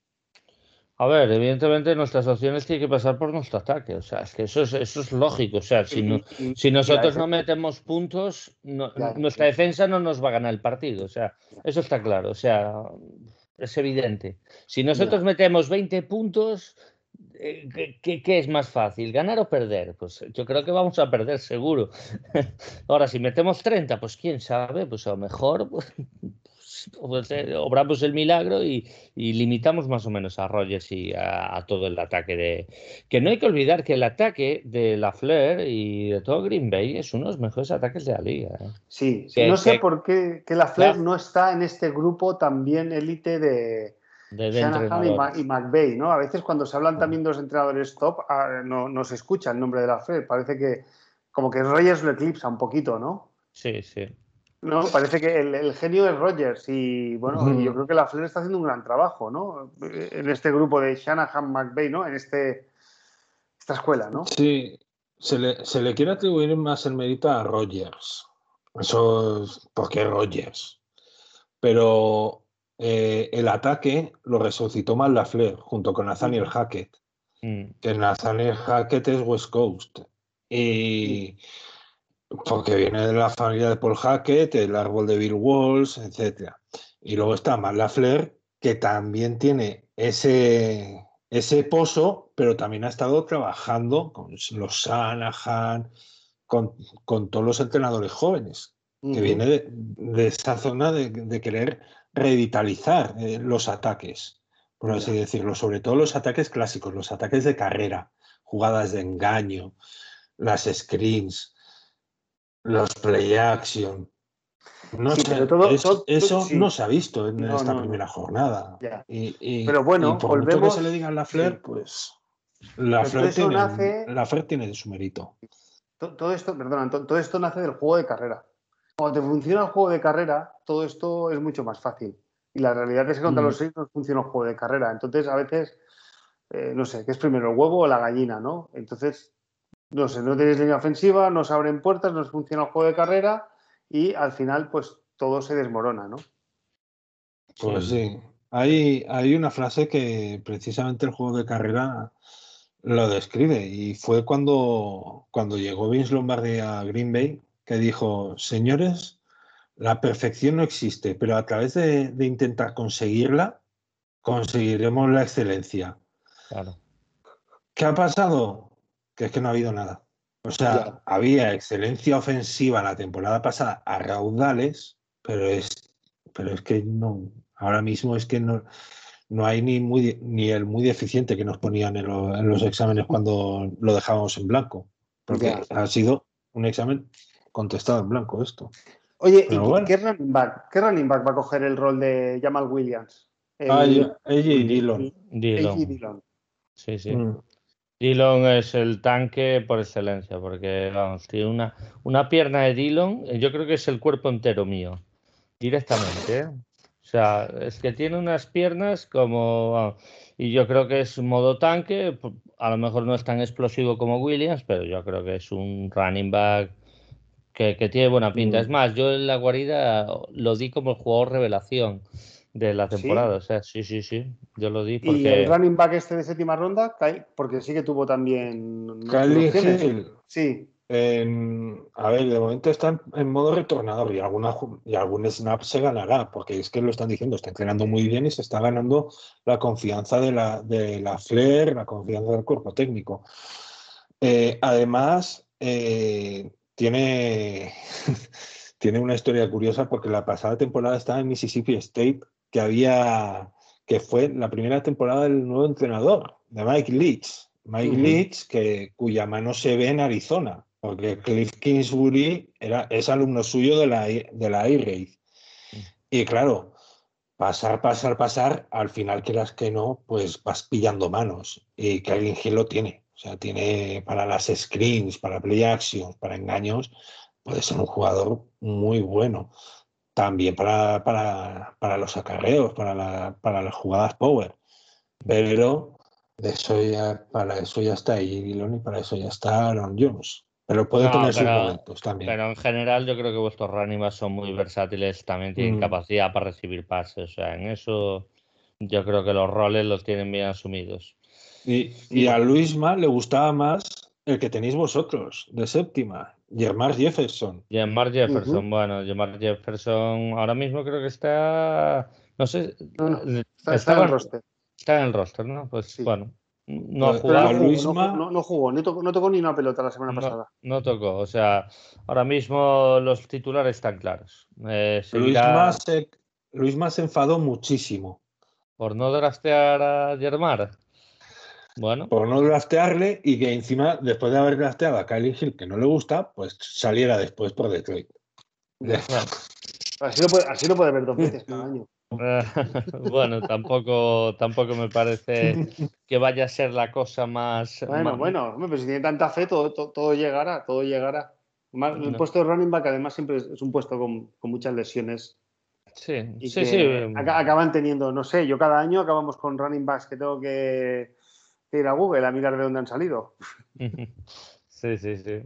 A ver, evidentemente nuestras opciones tienen que pasar por nuestro ataque. O sea, es que eso es, eso es lógico. O sea, si, si nosotros no metemos puntos, nuestra defensa no nos va a ganar el partido. O sea, eso está claro. O sea, es evidente. Si nosotros metemos 20 puntos, eh, ¿Qué, es más fácil, ganar o perder? Pues yo creo que vamos a perder seguro. Ahora, si metemos 30, pues quién sabe, pues a lo mejor pues, pues eh, obramos el milagro y, limitamos más o menos a Rogers y a, todo el ataque de... Que no hay que olvidar que el ataque de la Flair y de todo Green Bay es uno de los mejores ataques de la liga. ¿eh? Sí, no sé por qué que la Flair no está en este grupo también élite de Shanahan y, McVeigh, ¿no? A veces cuando se hablan también de los entrenadores top, ah, no, se escucha el nombre de la Fed. Parece que como que Rogers lo eclipsa un poquito, ¿no? Sí, sí. No, parece que el, genio es Rogers y bueno, yo creo que la Flair está haciendo un gran trabajo, ¿no? En este grupo de Shanahan, McVeigh, ¿no? En este esta escuela, ¿no? Sí, se le, se le quiere atribuir más el mérito a Rogers. Eso es porque Rogers. Pero eh, el ataque lo resucitó la Flair junto con Nathaniel Hackett. Mm. Que Nathaniel Hackett es West Coast. Y porque viene de la familia de Paul Hackett, el árbol de Bill Walsh, etc. Y luego está Matt Lafleur, que también tiene ese, ese pozo, pero también ha estado trabajando con los Shanahan, con, con todos los entrenadores jóvenes, que viene de, esa zona de, querer revitalizar eh, los ataques, por así decirlo, sobre todo los ataques clásicos, los ataques de carrera, jugadas de engaño, las screens, los play action. No eso no se ha visto en esta primera jornada. Y, pero bueno, por volvemos... mucho que se le diga a la Flair, pues la Flair, tiene, la tiene su mérito. Todo esto, perdona, todo esto nace del juego de carrera. Cuando te funciona el juego de carrera, todo esto es mucho más fácil. Y la realidad es que contra los seis no funciona el juego de carrera. Entonces, a veces, eh, no sé, ¿qué es primero, el huevo o la gallina? ¿no? Entonces, no sé, no tenéis línea ofensiva, no se abren puertas, no funciona el juego de carrera y al final pues todo se desmorona, ¿no? Pues sí, hay, hay una frase que precisamente el juego de carrera lo describe y fue cuando, cuando llegó Vince Lombardi a Green Bay que dijo, señores, la perfección no existe, pero a través de, de intentar conseguirla, conseguiremos la excelencia. Claro. ¿Qué ha pasado? que es que no ha habido nada. O sea, había excelencia ofensiva la temporada pasada a raudales, pero es, pero es que no, ahora mismo es que no, no hay ni, muy, ni el muy deficiente que nos ponían en, los exámenes cuando lo dejábamos en blanco, porque ha sido un examen contestado en blanco esto. Oye, ¿y qué, running back, qué running back va a coger el rol de Jamal Williams? ah, Dillon. Dillon. Sí, sí. Mm. Dillon es el tanque por excelencia, porque vamos, tiene una, una pierna de Dillon, yo creo que es el cuerpo entero mío, directamente. ¿eh? O sea, es que tiene unas piernas como. y yo creo que es modo tanque. A lo mejor no es tan explosivo como Williams, pero yo creo que es un running back que, que tiene buena pinta. Es mm. más, yo en la guarida lo di como el jugador revelación de la temporada. O sea, sí, sí, sí. Yo lo di porque. ¿Y el running back este de séptima ronda? Porque sí que tuvo también. Sí. a ver, de momento está en, modo retornador y, alguna, y algún snap se ganará, porque es que lo están diciendo, está entrenando muy bien y se está ganando la confianza de la, de la Flair, la confianza del cuerpo técnico. Eh, además, eh, tiene, tiene una historia curiosa porque la pasada temporada estaba en Mississippi State que había, que fue la primera temporada del nuevo entrenador, de Mike Leach. Mike Leach, que, cuya mano se ve en Arizona, porque Cliff Kingsbury era, es alumno suyo de la, de la Y claro, pasar, pasar, pasar, al final quieras que no, pues vas pillando manos. Y Kevin Hill lo tiene. O sea, tiene para las screens, para play actions, para engaños, puede ser un jugador muy bueno también para, para, los acarreos, para, para las jugadas power. Pero de eso ya, para eso ya está Dillon y para eso ya está Aaron Jones. Pero puede tener sus momentos también. Pero en general yo creo que vuestros running son muy versátiles, también tienen mm. capacidad para recibir pases. O sea, en eso yo creo que los roles los tienen bien asumidos. Y, y a Luisma le gustaba más el que tenéis vosotros, de séptima, Jermar Jefferson. Jermar Jefferson, bueno, Jermar Jefferson ahora mismo creo que está, no sé, está, en el roster. Está en el roster, ¿no? Pues bueno, no ha jugado. No, jugó, no, tocó, ni una pelota la semana pasada. No tocó, o sea, ahora mismo los titulares están claros. Eh, Luis, más se, enfadó muchísimo. ¿Por no draftear a Germar? Bueno. Por no draftearle y que encima, después de haber drafteado a Kylie Hill, que no le gusta, pues saliera después por Detroit. Así lo, puede, así lo puede ver dos veces cada año. bueno, tampoco, tampoco me parece que vaya a ser la cosa más. Bueno, bueno, pero si tiene tanta fe, todo, todo, llegará, todo llegará. El puesto de running back, además, siempre es un puesto con, con muchas lesiones. Sí, sí, sí. Acaban teniendo, no sé, yo cada año acabamos con running backs que tengo que ir a Google a mirar de dónde han salido. Sí, sí, sí.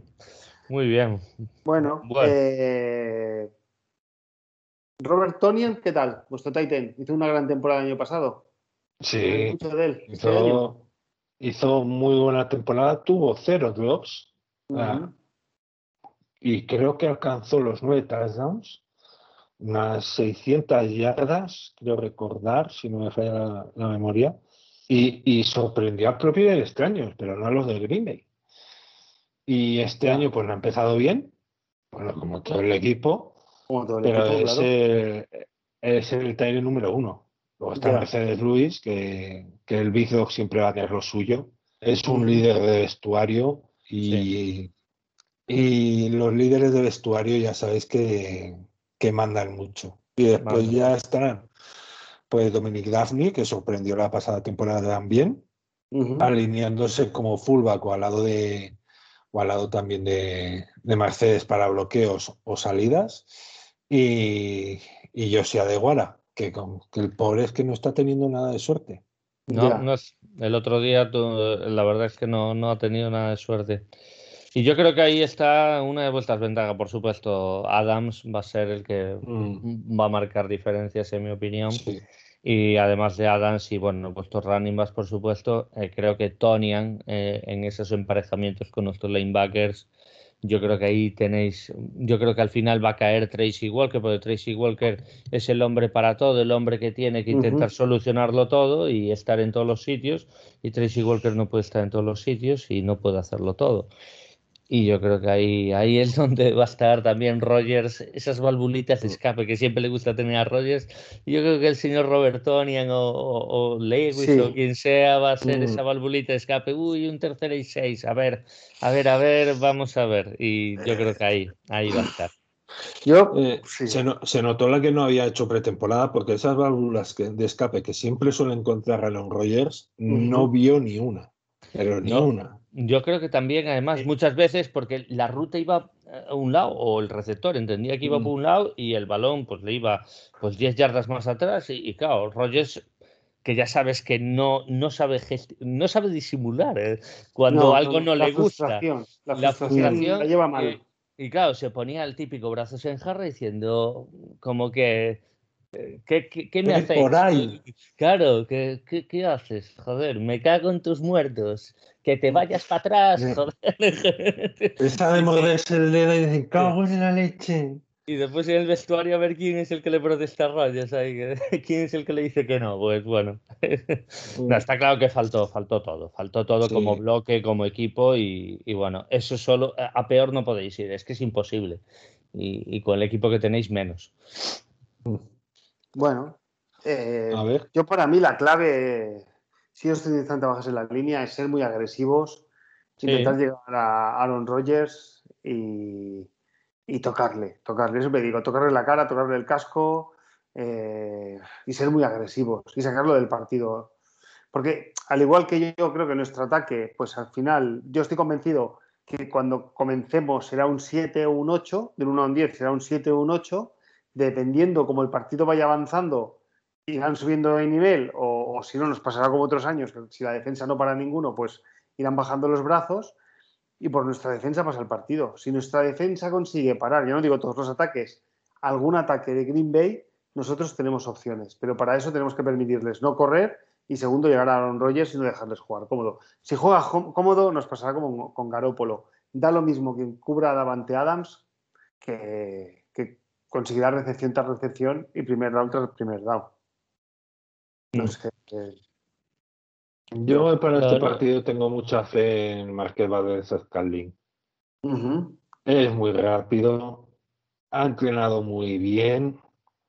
Muy bien. Bueno, Eh... Robert Tonian, ¿qué tal? Vuestro Titan. Hizo una gran temporada el año pasado. Sí. Mucho de él. Hizo, hizo muy buena temporada. Tuvo cero drops. Ah, y creo que alcanzó los nueve touchdowns, unas 600 yardas, creo recordar, si no me falla la, memoria, y, sorprendió a propios extraños, pero no a los del Green Bay. Y este año pues no ha empezado bien, bueno, como todo el equipo, pero es, es, el taller número uno. Luego está Mercedes Luis, que, que el Big Dog siempre va a tener lo suyo. Es un líder de vestuario y, y los líderes de vestuario ya sabéis que, que mandan mucho. Y después ya están pues Dominic Daphne, que sorprendió la pasada temporada también, alineándose como fullback o al lado de o al lado también de, de Mercedes para bloqueos o salidas. Y, y Josia de Guara, que, que el pobre es que no está teniendo nada de suerte. No, no es, el otro día la verdad es que no, no ha tenido nada de suerte. Y yo creo que ahí está una de vuestras ventajas, por supuesto. Adams va a ser el que mm. va a marcar diferencias, en mi opinión. Y además de Adams y, bueno, vuestros running backs, por supuesto, eh, creo que Tonian eh, en esos emparejamientos con nuestros lanebackers, yo creo que ahí tenéis, yo creo que al final va a caer Tracy Walker, porque Tracy Walker es el hombre para todo, el hombre que tiene que intentar solucionarlo todo y estar en todos los sitios. Y Tracy Walker no puede estar en todos los sitios y no puede hacerlo todo. Y yo creo que ahí, ahí es donde va a estar también Rogers, esas valvulitas de mm. escape que siempre le gusta tener a Rogers. Yo creo que el señor Robertonian o, o, Lewis o quien sea va a ser mm. esa valvulita de escape. Uy, un tercero y seis. A ver, a ver, a ver, vamos a ver. Y yo creo que ahí, ahí va a estar. Yo, eh, se, notó la que no había hecho pretemporada porque esas válvulas de escape que siempre suele encontrar a los Rogers, no vio ni una. Pero ni una. Yo creo que también, además, muchas veces, porque la ruta iba a un lado, o el receptor entendía que iba mm. por un lado y el balón pues le iba pues 10 yardas más atrás y, claro, Rogers que ya sabes que no, no sabe no sabe disimular ¿eh? cuando algo no, le gusta. La frustración, la lleva mal. y claro, se ponía el típico brazos en jarra diciendo como que ¿Qué, qué, me haces? Por ahí. Claro, ¿qué, ¿qué, haces? Joder, me cago en tus muertos. Que te vayas para atrás, joder. Esa de morderse el dedo y decir, cago en la leche. Y después en el vestuario a ver quién es el que le protesta a Rogers quién es el que le dice que no. Pues bueno, no, está claro que faltó, faltó todo, faltó todo como bloque, como equipo y, y, bueno, eso solo, a peor no podéis ir, es que es imposible. Y, y con el equipo que tenéis menos. Mm. Bueno, eh, yo para mí la clave, si os tenéis tanta bajas en la línea, es ser muy agresivos, intentar llegar a Aaron Rodgers y, tocarle, tocarle, eso me digo, tocarle la cara, tocarle el casco eh, y ser muy agresivos y sacarlo del partido. Porque al igual que yo creo que nuestro ataque, pues al final, yo estoy convencido que cuando comencemos será un 7 o un 8, del 1 a un 10 será un 7 o un 8, dependiendo como el partido vaya avanzando, irán subiendo de nivel o, si no nos pasará como otros años, que si la defensa no para ninguno, pues irán bajando los brazos y por nuestra defensa pasa el partido. Si nuestra defensa consigue parar, yo no digo todos los ataques, algún ataque de Green Bay, nosotros tenemos opciones, pero para eso tenemos que permitirles no correr y segundo llegar a Aaron Rodgers y no dejarles jugar cómodo. Si juega cómodo nos pasará como con Garópolo. Da lo mismo quien cubra a Davante Adams que, conseguirá recepción tras recepción y primer round tras primer down. No sé. Yo para este partido tengo mucha fe en Marqués Valdez Scalding. Es muy rápido, ha entrenado muy bien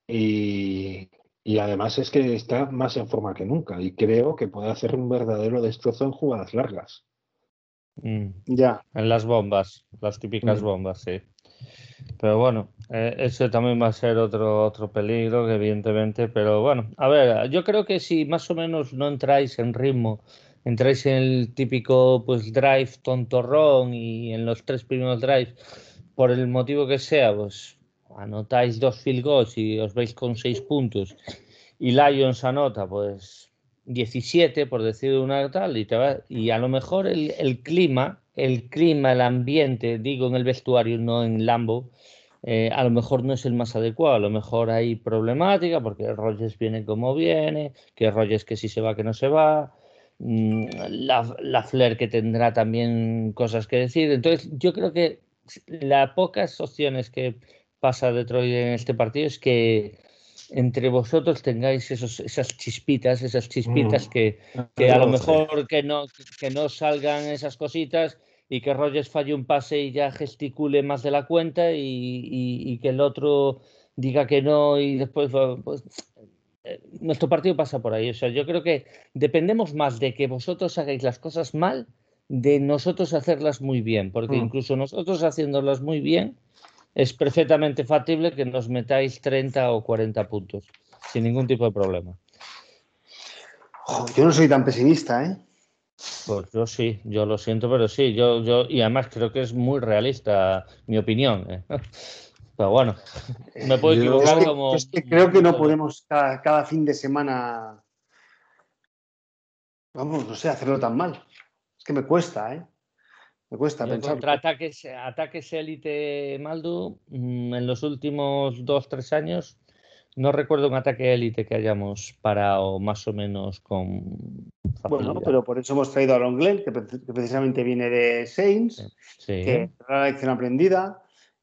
y, además es que está más en forma que nunca y creo que puede hacer un verdadero destrozo en jugadas largas. Mm. Ya. En las bombas, las típicas mm. bombas, sí. Pero bueno, eh, ese también va a ser otro, otro peligro, evidentemente. Pero bueno, a ver, yo creo que si más o menos no entráis en ritmo, entráis en el típico pues drive tontorrón y en los tres primeros drives, por el motivo que sea, pues anotáis dos field goals y os veis con seis puntos y Lions anota pues 17 por decir una tal y, te va, y a lo mejor el, clima, el clima, el ambiente, digo en el vestuario, no en Lambo, eh, a lo mejor no es el más adecuado, a lo mejor hay problemática porque Rogers viene como viene, que Rogers que si se va, que no se va, mm, la, la Flair que tendrá también cosas que decir. Entonces, yo creo que las pocas opciones que pasa Detroit en este partido es que entre vosotros tengáis esos, esas chispitas, esas chispitas mm. que, que, a lo mejor que no, que no salgan esas cositas y que Rogers falle un pase y ya gesticule más de la cuenta y, que el otro diga que no y después pues, eh, nuestro partido pasa por ahí. O sea, yo creo que dependemos más de que vosotros hagáis las cosas mal de nosotros hacerlas muy bien, porque mm. incluso nosotros haciéndolas muy bien es perfectamente factible que nos metáis 30 o 40 puntos, sin ningún tipo de problema. yo no soy tan pesimista, ¿eh? Pues yo sí, yo lo siento, pero sí, yo, yo, y además creo que es muy realista mi opinión. ¿eh? Pero bueno, me puedo equivocar como. creo que no podemos cada, fin de semana. Vamos, no sé, hacerlo tan mal. Es que me cuesta, ¿eh? Me cuesta pensar. Contra ataques, ataques élite Maldu, mm, en los últimos dos, tres años, no recuerdo un ataque élite que hayamos parado más o menos con. Bueno, pero por eso hemos traído a Ron Glenn, que, precisamente viene de Saints, que es la lección aprendida.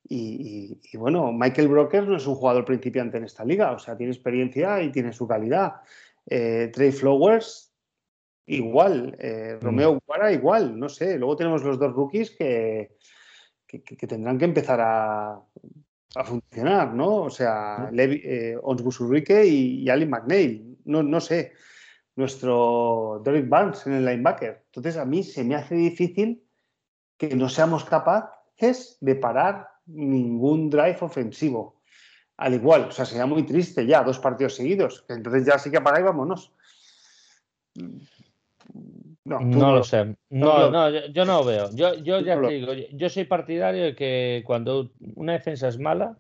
Y, bueno, Michael Broker no es un jugador principiante en esta liga, o sea, tiene experiencia y tiene su calidad. Eh, Trey Flowers igual, eh, mm. Romeo Guara igual, no sé. Luego tenemos los dos rookies que, que, tendrán que empezar a, a, funcionar, ¿no? O sea, mm. Levi, eh, y, y, Ali McNeil, no, no sé. Nuestro Derek Barnes en el linebacker. Entonces, a mí se me hace difícil que no seamos capaces de parar ningún drive ofensivo. Al igual, o sea, sería muy triste ya, dos partidos seguidos. Entonces ya sí que apaga y vámonos. No, lo sé. No, no, yo, no lo veo. Yo, yo ya te digo, yo soy partidario de que cuando una defensa es mala,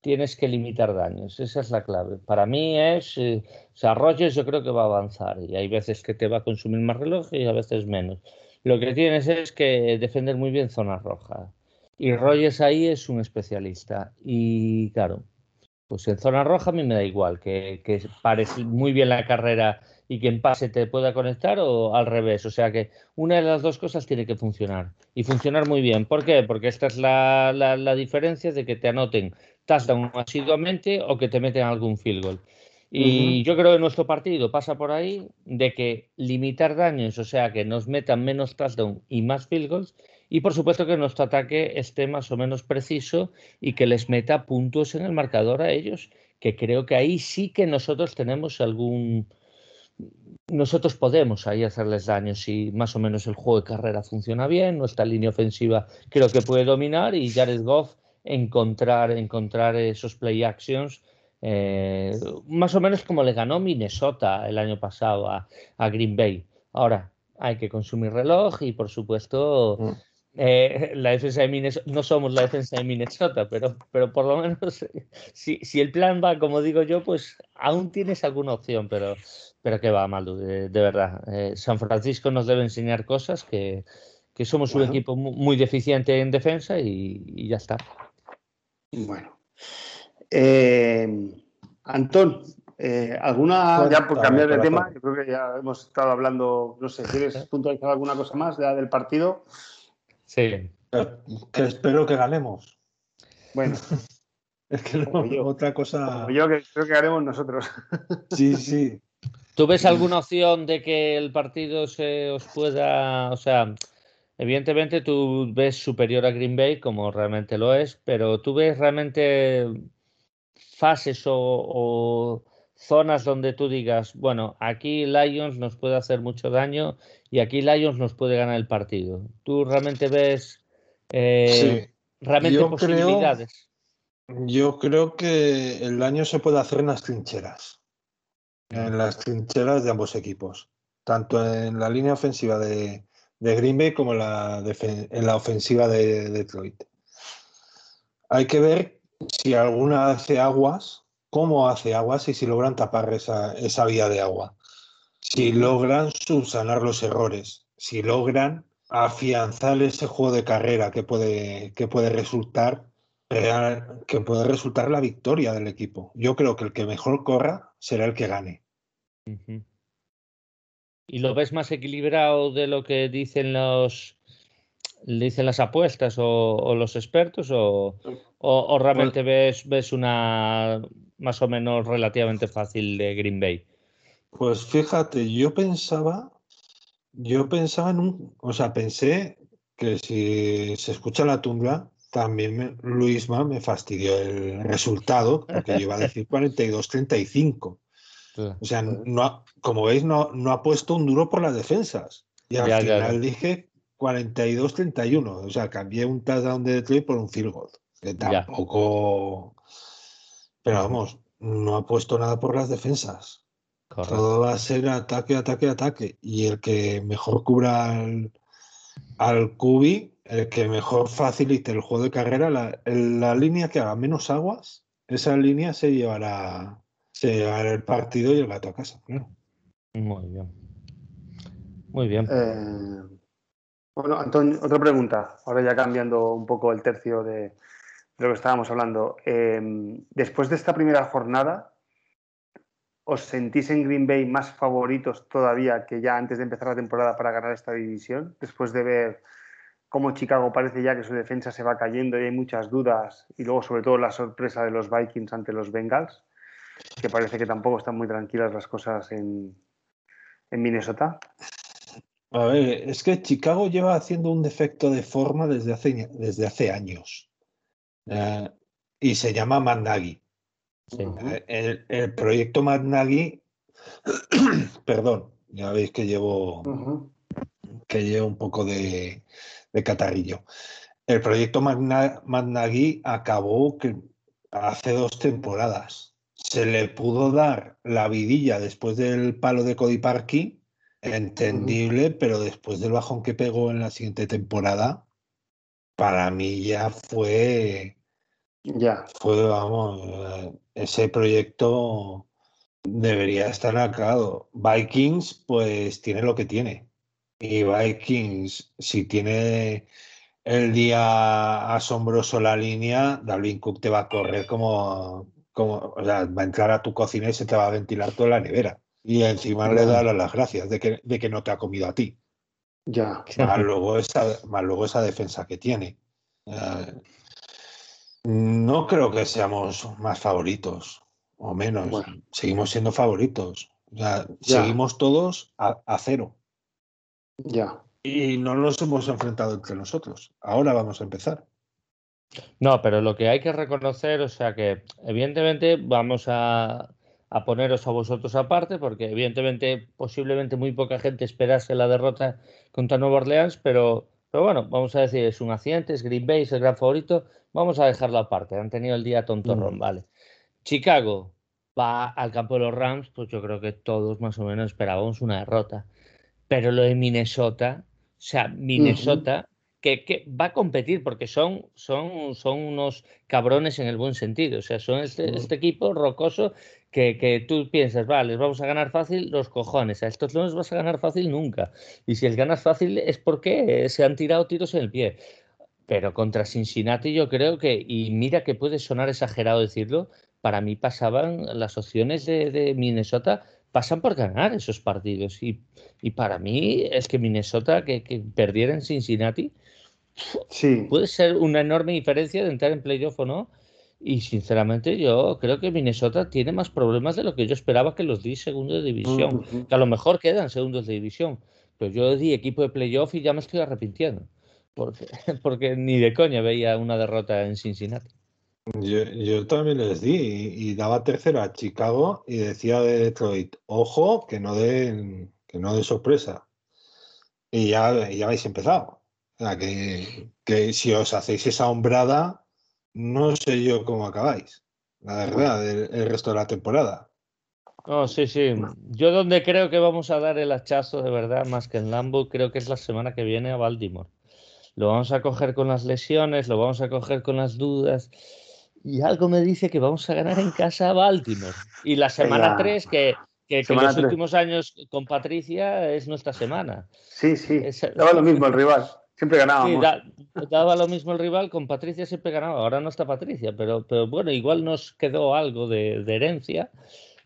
tienes que limitar daños. Esa es la clave. Para mí es, eh, o sea, Rogers yo creo que va a avanzar y hay veces que te va a consumir más reloj y a veces menos. Lo que tienes es que defender muy bien zona roja. Y Rogers ahí es un especialista. Y claro, pues en zona roja a mí me da igual, que, que parece muy bien la carrera y que en pase te pueda conectar o al revés. O sea que una de las dos cosas tiene que funcionar y funcionar muy bien. ¿Por qué? Porque esta es la, la, diferencia de que te anoten touchdown asiduamente o que te meten algún field goal. Y yo creo que nuestro partido pasa por ahí de que limitar daños, o sea, que nos metan menos touchdown y más field goals, y por supuesto que nuestro ataque esté más o menos preciso y que les meta puntos en el marcador a ellos, que creo que ahí sí que nosotros tenemos algún, nosotros podemos ahí hacerles daño si más o menos el juego de carrera funciona bien, nuestra línea ofensiva creo que puede dominar y Jared Goff encontrar, encontrar esos play actions, eh, más o menos como le ganó Minnesota el año pasado a, Green Bay. Ahora, hay que consumir reloj y por supuesto mm. Eh, la defensa de Minnesota, no somos la defensa de Minnesota, pero, pero por lo menos si, si el plan va como digo yo, pues aún tienes alguna opción, pero pero que va, Maldu, de, verdad. Eh, San Francisco nos debe enseñar cosas que, somos un equipo muy, deficiente en defensa y, ya está. Bueno. Eh, Antón, eh, ¿alguna, ya por cambiar de tema, yo creo que ya hemos estado hablando, no sé, ¿quieres puntualizar alguna cosa más ya del partido? Sí. Que espero que ganemos. Bueno. es que otra cosa. yo que creo que ganemos nosotros. sí, sí. ¿Tú ves alguna opción de que el partido se os pueda, o sea, evidentemente tú ves superior a Green Bay como realmente lo es, pero tú ves realmente fases o, zonas donde tú digas, bueno, aquí Lions nos puede hacer mucho daño y aquí Lions nos puede ganar el partido. ¿Tú realmente ves eh, realmente posibilidades? yo creo que el daño se puede hacer en las trincheras en las trincheras de ambos equipos, tanto en la línea ofensiva de, Green Bay como en la, en la ofensiva de Detroit. Hay que ver si alguna hace aguas, cómo hace aguas y si logran tapar esa, esa vía de agua. Si logran subsanar los errores, si logran afianzar ese juego de carrera que puede, que puede resultar que puede resultar la victoria del equipo. Yo creo que el que mejor corra será el que gane. ¿Y lo ves más equilibrado de lo que dicen los dicen las apuestas o, los expertos o, o, realmente ves, ves una más o menos relativamente fácil de Green Bay? Pues fíjate, yo pensaba, yo pensaba en un, o sea, pensé que si se escucha la tumba, también Luisma me fastidió el resultado, porque yo iba a decir 42-35. O sea, no como veis, no, no ha puesto un duro por las defensas. Y al final dije 42-31. O sea, cambié un touchdown de Detroit por un field goal. Que tampoco. Pero vamos, no ha puesto nada por las defensas. Todo va a ser ataque, ataque, ataque. Y el que mejor cubra al, al Cubi, el que mejor facilite el juego de carrera, la, la línea que haga menos aguas, esa línea se llevará se el partido y el gato a casa. Muy bien. Muy bien. Eh, bueno, Antonio, otra pregunta. Ahora ya cambiando un poco el tercio de, lo que estábamos hablando. Eh, después de esta primera jornada, ¿os sentís en Green Bay más favoritos todavía que ya antes de empezar la temporada para ganar esta división? Después de ver cómo Chicago parece ya que su defensa se va cayendo y hay muchas dudas, y luego sobre todo la sorpresa de los Vikings ante los Bengals que parece que tampoco están muy tranquilas las cosas en, Minnesota. A ver, es que Chicago lleva haciendo un defecto de forma desde hace, desde hace años. Eh, y se llama Matt eh, el, proyecto Matt perdón, ya veis que llevo, que llevo un poco de, catarrillo. El proyecto Matt acabó que hace dos temporadas se le pudo dar la vidilla después del palo de Cody Parkey, entendible, pero después del bajón que pegó en la siguiente temporada, para mí ya fue. Ya. Fue, vamos, ese proyecto debería estar acabado. Vikings, pues tiene lo que tiene. Y Vikings, si tiene el día asombroso la línea, Dalvin Cook te va a correr como, o sea, va a entrar a tu cocina y se te va a ventilar toda la nevera. Y encima le da las gracias de que, de que no te ha comido a ti. Ya. Más luego esa, más luego esa defensa que tiene. No creo que seamos más favoritos o menos. Seguimos siendo favoritos. Seguimos todos a, a, cero. Ya. Y no nos hemos enfrentado entre nosotros. Ahora vamos a empezar. No, pero lo que hay que reconocer, o sea que evidentemente vamos a, poneros a vosotros aparte, porque evidentemente posiblemente muy poca gente esperase la derrota contra Nueva Orleans, pero, pero bueno, vamos a decir, es un accidente, es Green Bay, es el gran favorito, vamos a dejarlo aparte, han tenido el día tontorrón, mm. vale. Chicago va al campo de los Rams, pues yo creo que todos más o menos esperábamos una derrota, pero lo de Minnesota, o sea, Minnesota que, va a competir porque son, son, son unos cabrones en el buen sentido. O sea, son este, este equipo rocoso que, que, tú piensas, vale, les vamos a ganar fácil los cojones. A estos no les vas a ganar fácil nunca. Y si les ganas fácil es porque se han tirado tiros en el pie. Pero contra Cincinnati yo creo que, y mira que puede sonar exagerado decirlo, para mí pasaban las opciones de, de Minnesota pasan por ganar esos partidos. Y, y para mí es que Minnesota, que, que perdiera en Cincinnati, Sí. Puede ser una enorme diferencia de entrar en playoff o no. Y sinceramente yo creo que Minnesota tiene más problemas de lo que yo esperaba que los di segundo de división. Que a lo mejor quedan segundos de división. Pero yo di equipo de playoff y ya me estoy arrepintiendo. Porque, porque ni de coña veía una derrota en Cincinnati. Yo, también les di y, daba tercero a Chicago y decía de Detroit, ojo, que no den, que no de sorpresa. Y ya, ya habéis empezado que, si os hacéis esa hombrada, no sé yo cómo acabáis, la verdad, el, resto de la temporada. No, sí, sí. Yo donde creo que vamos a dar el hachazo de verdad, más que en Lambo, creo que es la semana que viene a Baltimore. Lo vamos a coger con las lesiones, lo vamos a coger con las dudas. Y algo me dice que vamos a ganar en casa a Baltimore. Y la semana 3, que, que, los últimos años con Patricia es nuestra semana. Sí, sí. Daba lo mismo el rival. Siempre ganábamos. Sí, daba lo mismo el rival, con Patricia siempre ganaba. Ahora no está Patricia, pero, pero bueno, igual nos quedó algo de, herencia.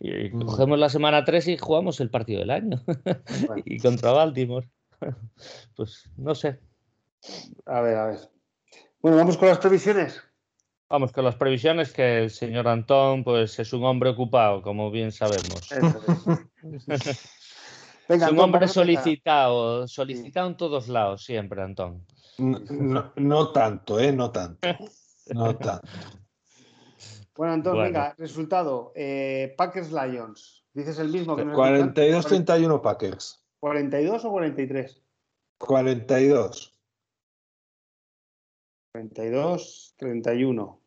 Y cogemos la semana 3 y jugamos el partido del año. y contra Baltimore. pues no sé. A ver, a ver. Bueno, vamos con las previsiones. Vamos con las previsiones que el señor Antón pues es un hombre ocupado, como bien sabemos. es un hombre solicitado, solicitado en todos lados siempre, Antón. No, tanto, ¿eh? No tanto. No tanto. Bueno, Antón, venga, resultado. Eh, Packers Lions. Dices el mismo que 42-31 Packers. ¿42 o 43? 42. 42, 31.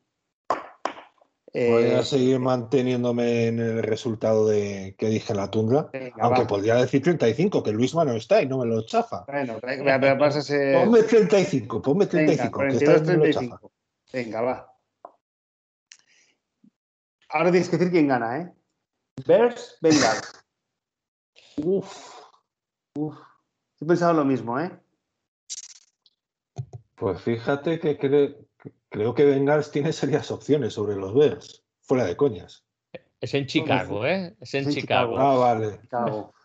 Voy a eh, seguir manteniéndome en el resultado de que dije en la tundra. aunque podría decir 35, que Luis no está y no me lo chafa. Bueno, pero pásase... Ponme 35, ponme 35. Venga, 42, 35. Venga, va. Ahora tienes que decir quién gana, ¿eh? Bears, Bengals. Uf. Uf. He pensado lo mismo, ¿eh? Pues fíjate que creo que Bengals tiene serias opciones sobre los Bears, fuera de coñas. Es en Chicago, ¿eh? Es en, Chicago. Ah, vale.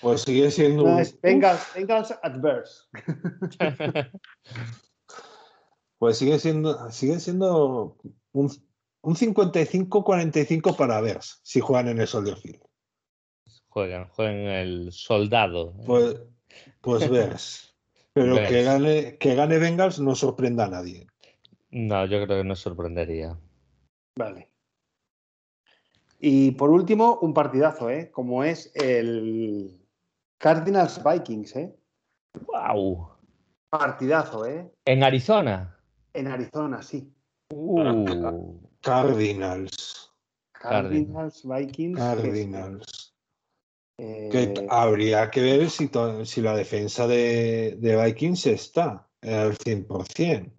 Pues sigue siendo. un... Bengals, Bengals at Bears. pues sigue siendo, sigue siendo un, un 55-45 para Bears, si juegan en el Soldier Field. Juegan, juegan el soldado. Pues, pues Bears. Pero que gane, que gane Bengals no sorprenda a nadie. No, yo creo que no sorprendería. Vale. Y por último, un partidazo, ¿eh? Como es el Cardinals Vikings, ¿eh? ¡Wow! Partidazo, ¿eh? ¿En Arizona? En Arizona, sí. Uh. Cardinals. Cardinals, Vikings. Cardinals. Que eh, habría que ver si, si la defensa de, Vikings está al 100%.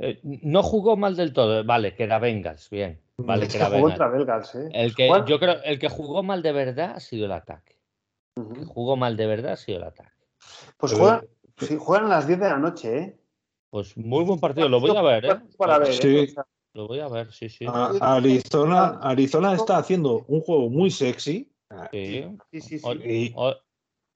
Eh, no jugó mal del todo, vale, que era Bengals, bien. Vale, que era Bengals. ¿eh? El que, yo creo, el que jugó mal de verdad ha sido el ataque. El que jugó mal de verdad ha sido el ataque. Pues juegan, juegan a las 10 de la noche, ¿eh? Pues muy buen partido, lo voy a ver, ¿eh? Para ver, sí. Lo voy a ver, sí, sí. Arizona, Arizona está haciendo un juego muy sexy Ah, sí, sí, sí.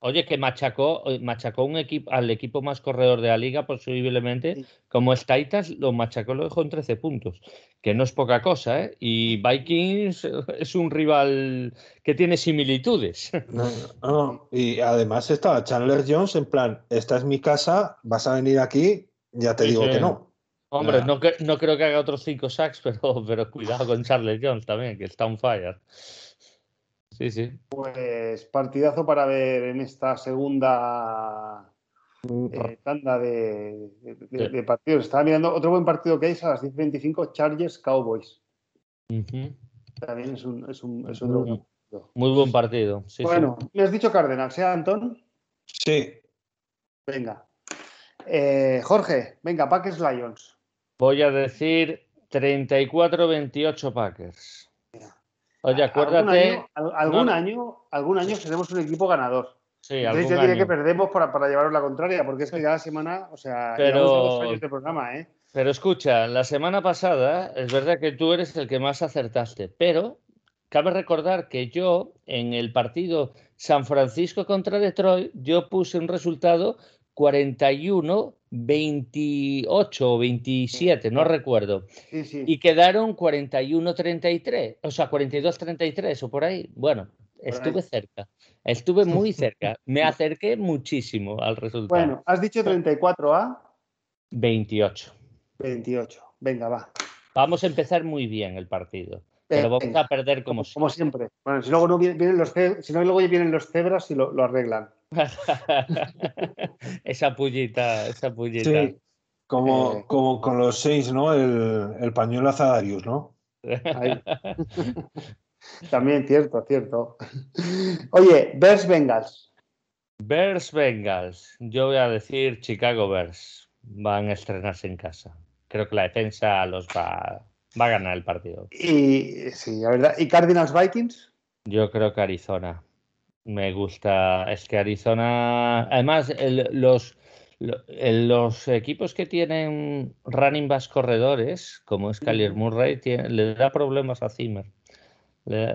Oye, que machacó, machacó un equipo, al equipo más corredor de la liga, posiblemente, como es Titans, lo machacó, lo dejó en 13 puntos, que no es poca cosa, ¿eh? Y Vikings es un rival que tiene similitudes. Y además estaba Chandler Jones en plan, esta es mi casa, vas a venir aquí, ya te digo que no. Hombre, no, no, creo que haga otros 5 sacks, pero, pero cuidado con Charles Jones también, que está on fire. Sí, sí. Pues partidazo para ver en esta segunda eh, tanda de, partidos. Estaba mirando otro buen partido que hay a las 10.25, Chargers Cowboys. También es un, es un, es otro muy, muy buen partido. bueno, me has dicho Cárdenas, ¿eh, Antón? Sí. Venga. Eh, Jorge, venga, Packers Lions. Voy a decir 34-28 Packers. Oye, acuérdate. Algún año, algún, año, seremos un equipo ganador. Sí, Entonces yo que perdemos para, para llevaros la contraria, porque es que cada semana, o sea, pero, dos años de programa, ¿eh? Pero escucha, la semana pasada es verdad que tú eres el que más acertaste, pero cabe recordar que yo en el partido San Francisco contra Detroit, yo puse un resultado 41 28 o 27, no recuerdo. Y quedaron 41-33, o sea, 42-33 o por ahí. Bueno, estuve cerca, estuve muy cerca. Me acerqué muchísimo al resultado. Bueno, has dicho 34 a 28. 28, venga, va. Vamos a empezar muy bien el partido. Pero vamos a perder como, como siempre. Bueno, si luego no vienen los, si no, luego vienen los cebras y lo, lo arreglan. esa pullita, esa pullita. como, eh. como con los seis, ¿no? El, el pañuelo azadarius, ¿no? También, cierto, cierto. Oye, Bears Bengals. Bears Bengals. Yo voy a decir Chicago Bears. Van a estrenarse en casa. Creo que la defensa los va, va a ganar el partido. Y sí, la verdad. ¿Y Cardinals Vikings? Yo creo que Arizona. Me gusta. Es que Arizona. Además, los, los equipos que tienen running backs corredores, como es Kyler Murray, le da problemas a Zimmer.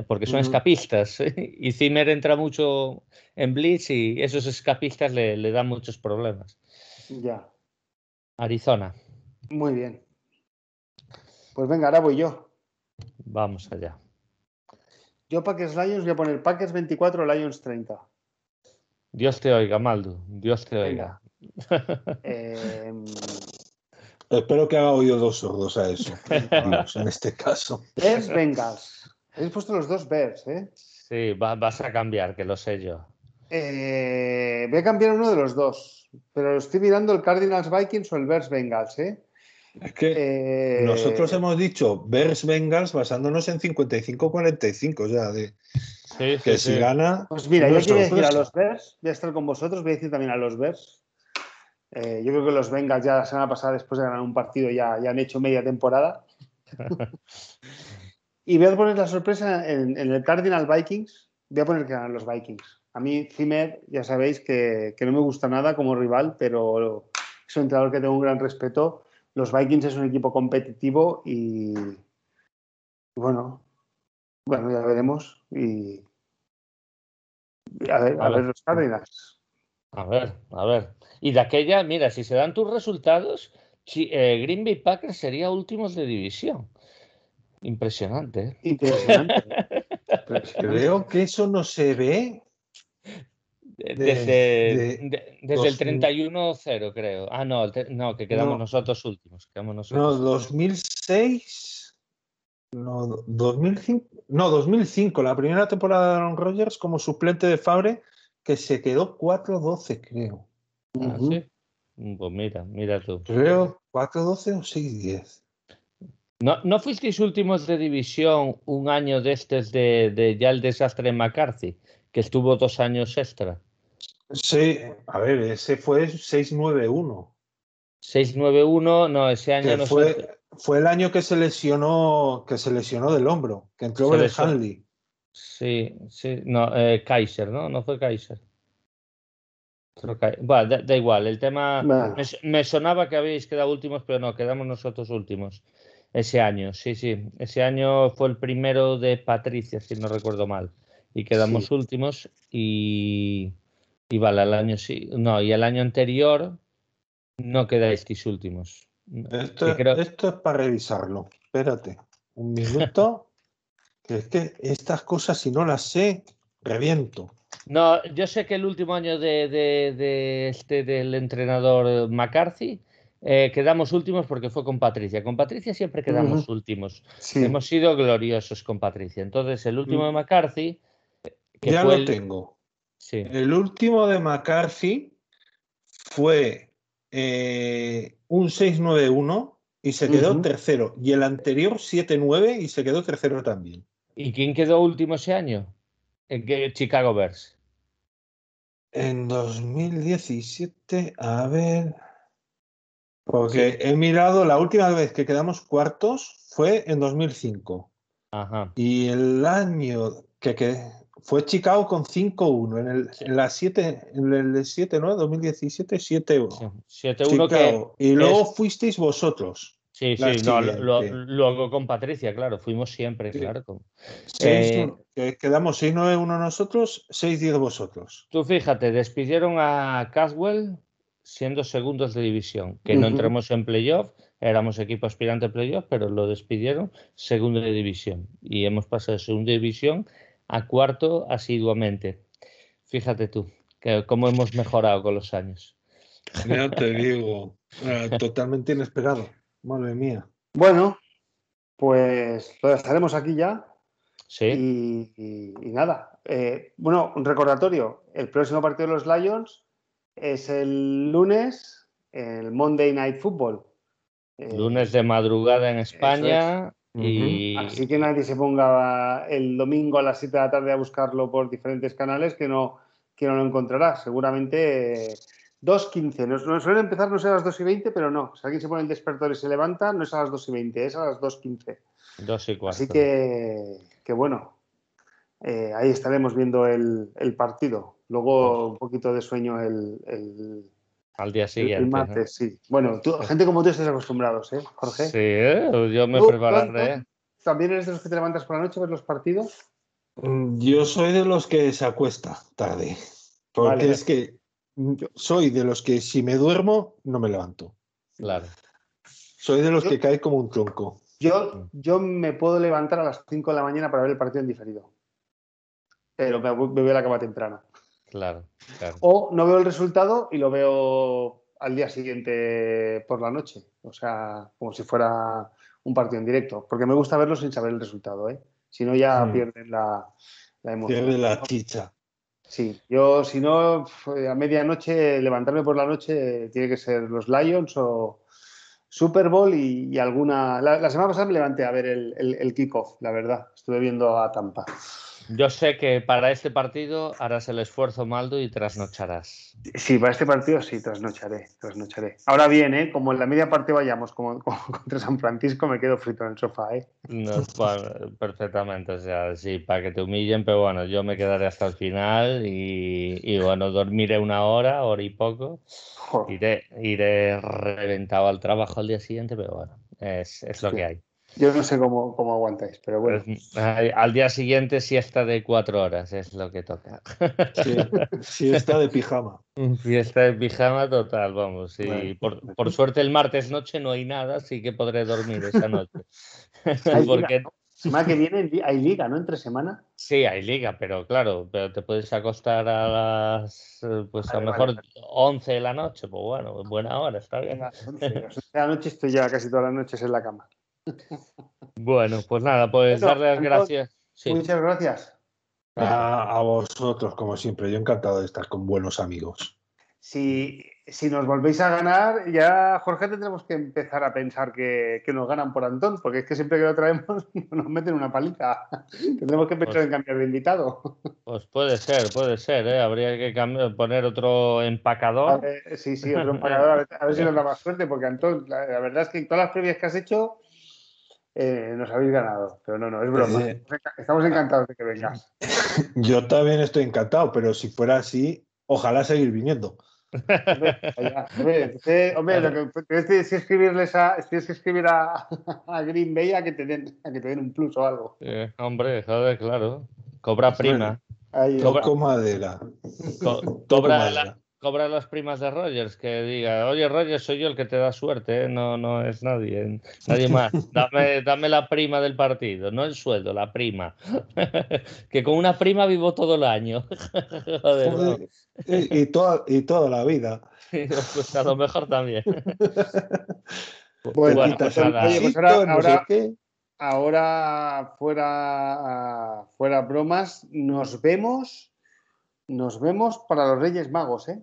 porque son escapistas. Y Zimmer entra mucho en Blitz y esos escapistas le, le dan muchos problemas. Ya. Arizona. Muy bien. Pues venga, ahora voy yo. Vamos allá. Yo Packers Lions voy a poner Packers 24, Lions 30. Dios te oiga, Maldo. Dios te oiga. Em, Espero que haga oído dos sordos a eso. en este caso. Bears Bengals. Habéis puesto los dos Bears, ¿eh? Sí, vas a cambiar, que lo sé yo. Eh, voy a cambiar uno de los dos, pero estoy mirando el Cardinals Vikings o el Bears Bengals, ¿eh? Es que eh, nosotros hemos dicho Bears Bengals basándonos en 55-45, ya de que si gana. Pues mira, yo quiero decir a los Bears, voy a estar con vosotros, voy a decir también a los Bears. Eh, yo creo que los Bengals ya la semana pasada, después de ganar un partido, ya, ya han hecho media temporada. y voy a poner la sorpresa en, el Cardinal Vikings. Voy a poner que ganan los Vikings. A mí, Zimmer, ya sabéis que, que no me gusta nada como rival, pero es un entrenador que tengo un gran respeto los Vikings es un equipo competitivo y, bueno, bueno, ya veremos. Y, a ver, a, ver los Cardinals. A ver, a ver. Y de aquella, mira, si se dan tus resultados, eh, Green Bay Packers sería últimos de división. Impresionante. ¿eh? Impresionante. creo que eso no se ve desde, desde el 31-0, creo. Ah, no, no, que quedamos nosotros últimos. Quedamos nosotros. No, 2006. No, 2005. No, 2005, la primera temporada de Aaron Rodgers como suplente de Fabre, que se quedó 4-12, creo. Ah, ¿sí? Pues mira, mira tú. Creo 4-12 o 6-10. ¿No, ¿No fuisteis últimos de división un año de este de, de ya el desastre en McCarthy, que estuvo dos años extra? Sí, a ver, ese fue 691. 691, no, ese año no fue. Fue el año que se lesionó, que se lesionó del hombro, que entró el Hanley. Sí, sí, no, eh, Kaiser, ¿no? No fue Kaiser. Bueno, da, igual, el tema. Me, sonaba que habéis quedado últimos, pero no, quedamos nosotros últimos. Ese año, sí, sí. Ese año fue el primero de Patricia, si no recuerdo mal. Y quedamos últimos y. Y vale, el año sí. No, y el año anterior no quedasteis últimos. Esto, esto es para revisarlo. Espérate, un minuto. que es que estas cosas, si no las sé, reviento. No, yo sé que el último año de, de, este del entrenador McCarthy eh, quedamos últimos porque fue con Patricia. Con Patricia siempre quedamos últimos. Hemos sido gloriosos con Patricia. Entonces, el último de McCarthy. Que ya lo tengo. El último de McCarthy fue eh, un 691 y se quedó tercero. Y el anterior 7-9 y se quedó tercero también. ¿Y quién quedó último ese año? En Chicago Bears. En 2017, a ver. Porque he mirado, la última vez que quedamos cuartos fue en 2005. Ajá. Y el año que, que fue Chicago con 5-1 en el, en la 7, en el 7, ¿no? 2017, 7-1. 7-1 Y luego fuisteis vosotros. Sí, sí, no, luego con Patricia, claro, fuimos siempre, claro. Eh, quedamos 6-9-1 nosotros, 6-10 vosotros. Tú fíjate, despidieron a Caswell siendo segundos de división, que no entramos en playoff, éramos equipo aspirante a playoff, pero lo despidieron segundo de división. Y hemos pasado de segunda división a cuarto asiduamente. Fíjate tú, que cómo hemos mejorado con los años. Ya te digo, eh, totalmente inesperado. Madre mía. Bueno, pues lo dejaremos aquí ya. Sí. Y, nada. Eh, bueno, un recordatorio. El próximo partido de los Lions es el lunes, el Monday Night Football. lunes de madrugada en España. Así que nadie se ponga el domingo a las 7 de la tarde a buscarlo por diferentes canales que no, que no lo encontrará. Seguramente 2.15. No, suelen empezar, no sé, a las 2 y 20, pero no. Si alguien se pone el despertador y se levanta, no es a las 2 y 20, es a las 2.15. 2 y 4. Así que, que bueno, eh, ahí estaremos viendo el, partido. Luego un poquito de sueño el al día siguiente. El martes, sí. Bueno, gente como tú estás acostumbrados, ¿eh, Jorge? Sí, ¿eh? yo me prepararé. también eres de los que te levantas por la noche a ver los partidos? Mm, yo soy de los que se acuesta tarde. Porque es que soy de los que si me duermo, no me levanto. Claro. Soy de los que cae como un tronco. Yo, yo me puedo levantar a las 5 de la mañana para ver el partido en diferido. Pero me, me voy a la cama temprana. Claro, O no veo el resultado y lo veo al día siguiente por la noche. O sea, como si fuera un partido en directo. Porque me gusta verlo sin saber el resultado, ¿eh? Si no, ya mm. pierden la, la emoción. Pierde la chicha. Sí, yo si no, a medianoche, levantarme por la noche, tiene que ser los Lions o Super Bowl y, alguna... La, semana pasada me levanté a ver el, el, el kickoff, la verdad. Estuve viendo a Tampa. Yo sé que para este partido harás el esfuerzo, Maldo, y trasnocharás. Sí, para este partido sí, trasnocharé, trasnocharé. Ahora bien, ¿eh? como en la media parte vayamos como, contra San Francisco, me quedo frito en el sofá. ¿eh? No, perfectamente, o sea, sí, para que te humillen, pero bueno, yo me quedaré hasta el final y, bueno, dormiré una hora, hora y poco. Iré, iré reventado al trabajo al día siguiente, pero bueno, es, es lo que hay. Yo no sé cómo, cómo aguantáis, pero bueno. Pues, al día siguiente siesta de cuatro horas, es lo que toca. Sí, siesta de pijama. Fiesta de pijama total, vamos. Y por, por, suerte el martes noche no hay nada, así que podré dormir esa noche. Porque... Semana que viene hay liga, ¿no? Entre semana. Sí, hay liga, pero claro, pero te puedes acostar a las, pues a lo mejor 11 de la noche, pues bueno, buena hora, está bien. A las 11 de la noche estoy ya casi todas las noches en la cama. Bueno, pues nada, pues darle las gracias. Muchas gracias. A, vosotros, como siempre. Yo encantado de estar con buenos amigos. Si, si nos volvéis a ganar, ya, Jorge, tendremos que empezar a pensar que, nos ganan por Antón, porque es que siempre que lo traemos nos meten una paliza. Tendremos que pensar pues en cambiar de invitado. Pues puede ser, puede ser, ¿eh? Habría que poner otro empacador. sí, sí, otro empacador, a ver, si nos da más suerte, porque Antón, la, la verdad es que todas las previas que has hecho eh, nos habéis ganado. Pero no, no, es broma. Estamos encantados de que vengas. Yo también estoy encantado, pero si fuera así, ojalá seguir viniendo. hombre, lo que tienes que escribirles a, tienes que escribir a, Green Bay a que te den, a que te den un plus o algo. hombre, joder, claro. Cobra prima. Toco madera. cobra, La, cobra las primas de Rogers, que diga, oye Rogers, soy yo el que te da suerte, ¿eh? no, no es nadie, nadie más. Dame, dame la prima del partido, no el sueldo, la prima. que con una prima vivo todo el año. y, toda, y toda la vida. pues a lo mejor también. bueno, pues ahora, ahora, fuera, fuera bromas, nos vemos nos vemos para los Reyes Magos, ¿eh?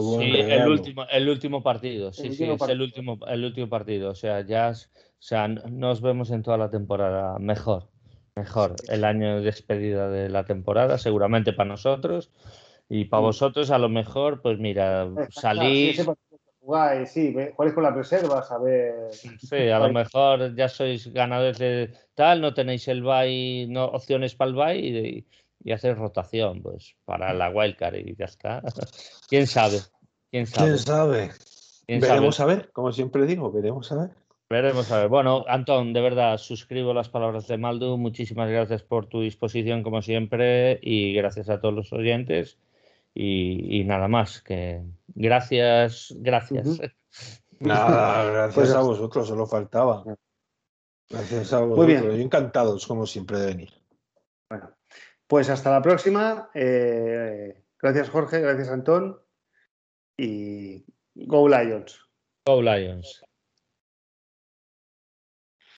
Sí, el último, el último partido, sí, sí, es el último, el último partido. O sea, ya, o sea, nos vemos en toda la temporada mejor, mejor. El año de despedida de la temporada, seguramente para nosotros. Y para vosotros, a lo mejor, pues mira, salís. Guay, sí, jugáis con las reservas, a ver. Sí, a lo mejor ya sois ganadores de tal, no tenéis el buy, no opciones para el buy y, y hacer rotación, pues, para la wildcard y ya está. ¿Quién sabe? ¿Quién sabe? veremos a ver, como siempre digo, veremos a ver. Veremos a ver. Bueno, Antón, de verdad, suscribo las palabras de Maldu. Muchísimas gracias por tu disposición, como siempre, y gracias a todos los oyentes. Y, nada más, que gracias, gracias. Nada, gracias pues a vosotros, solo faltaba. Gracias a vosotros. Muy bien. Encantados, como siempre, de venir. Pues hasta la próxima. Eh, gracias Jorge, gracias Antón y Go Lions. Go Lions.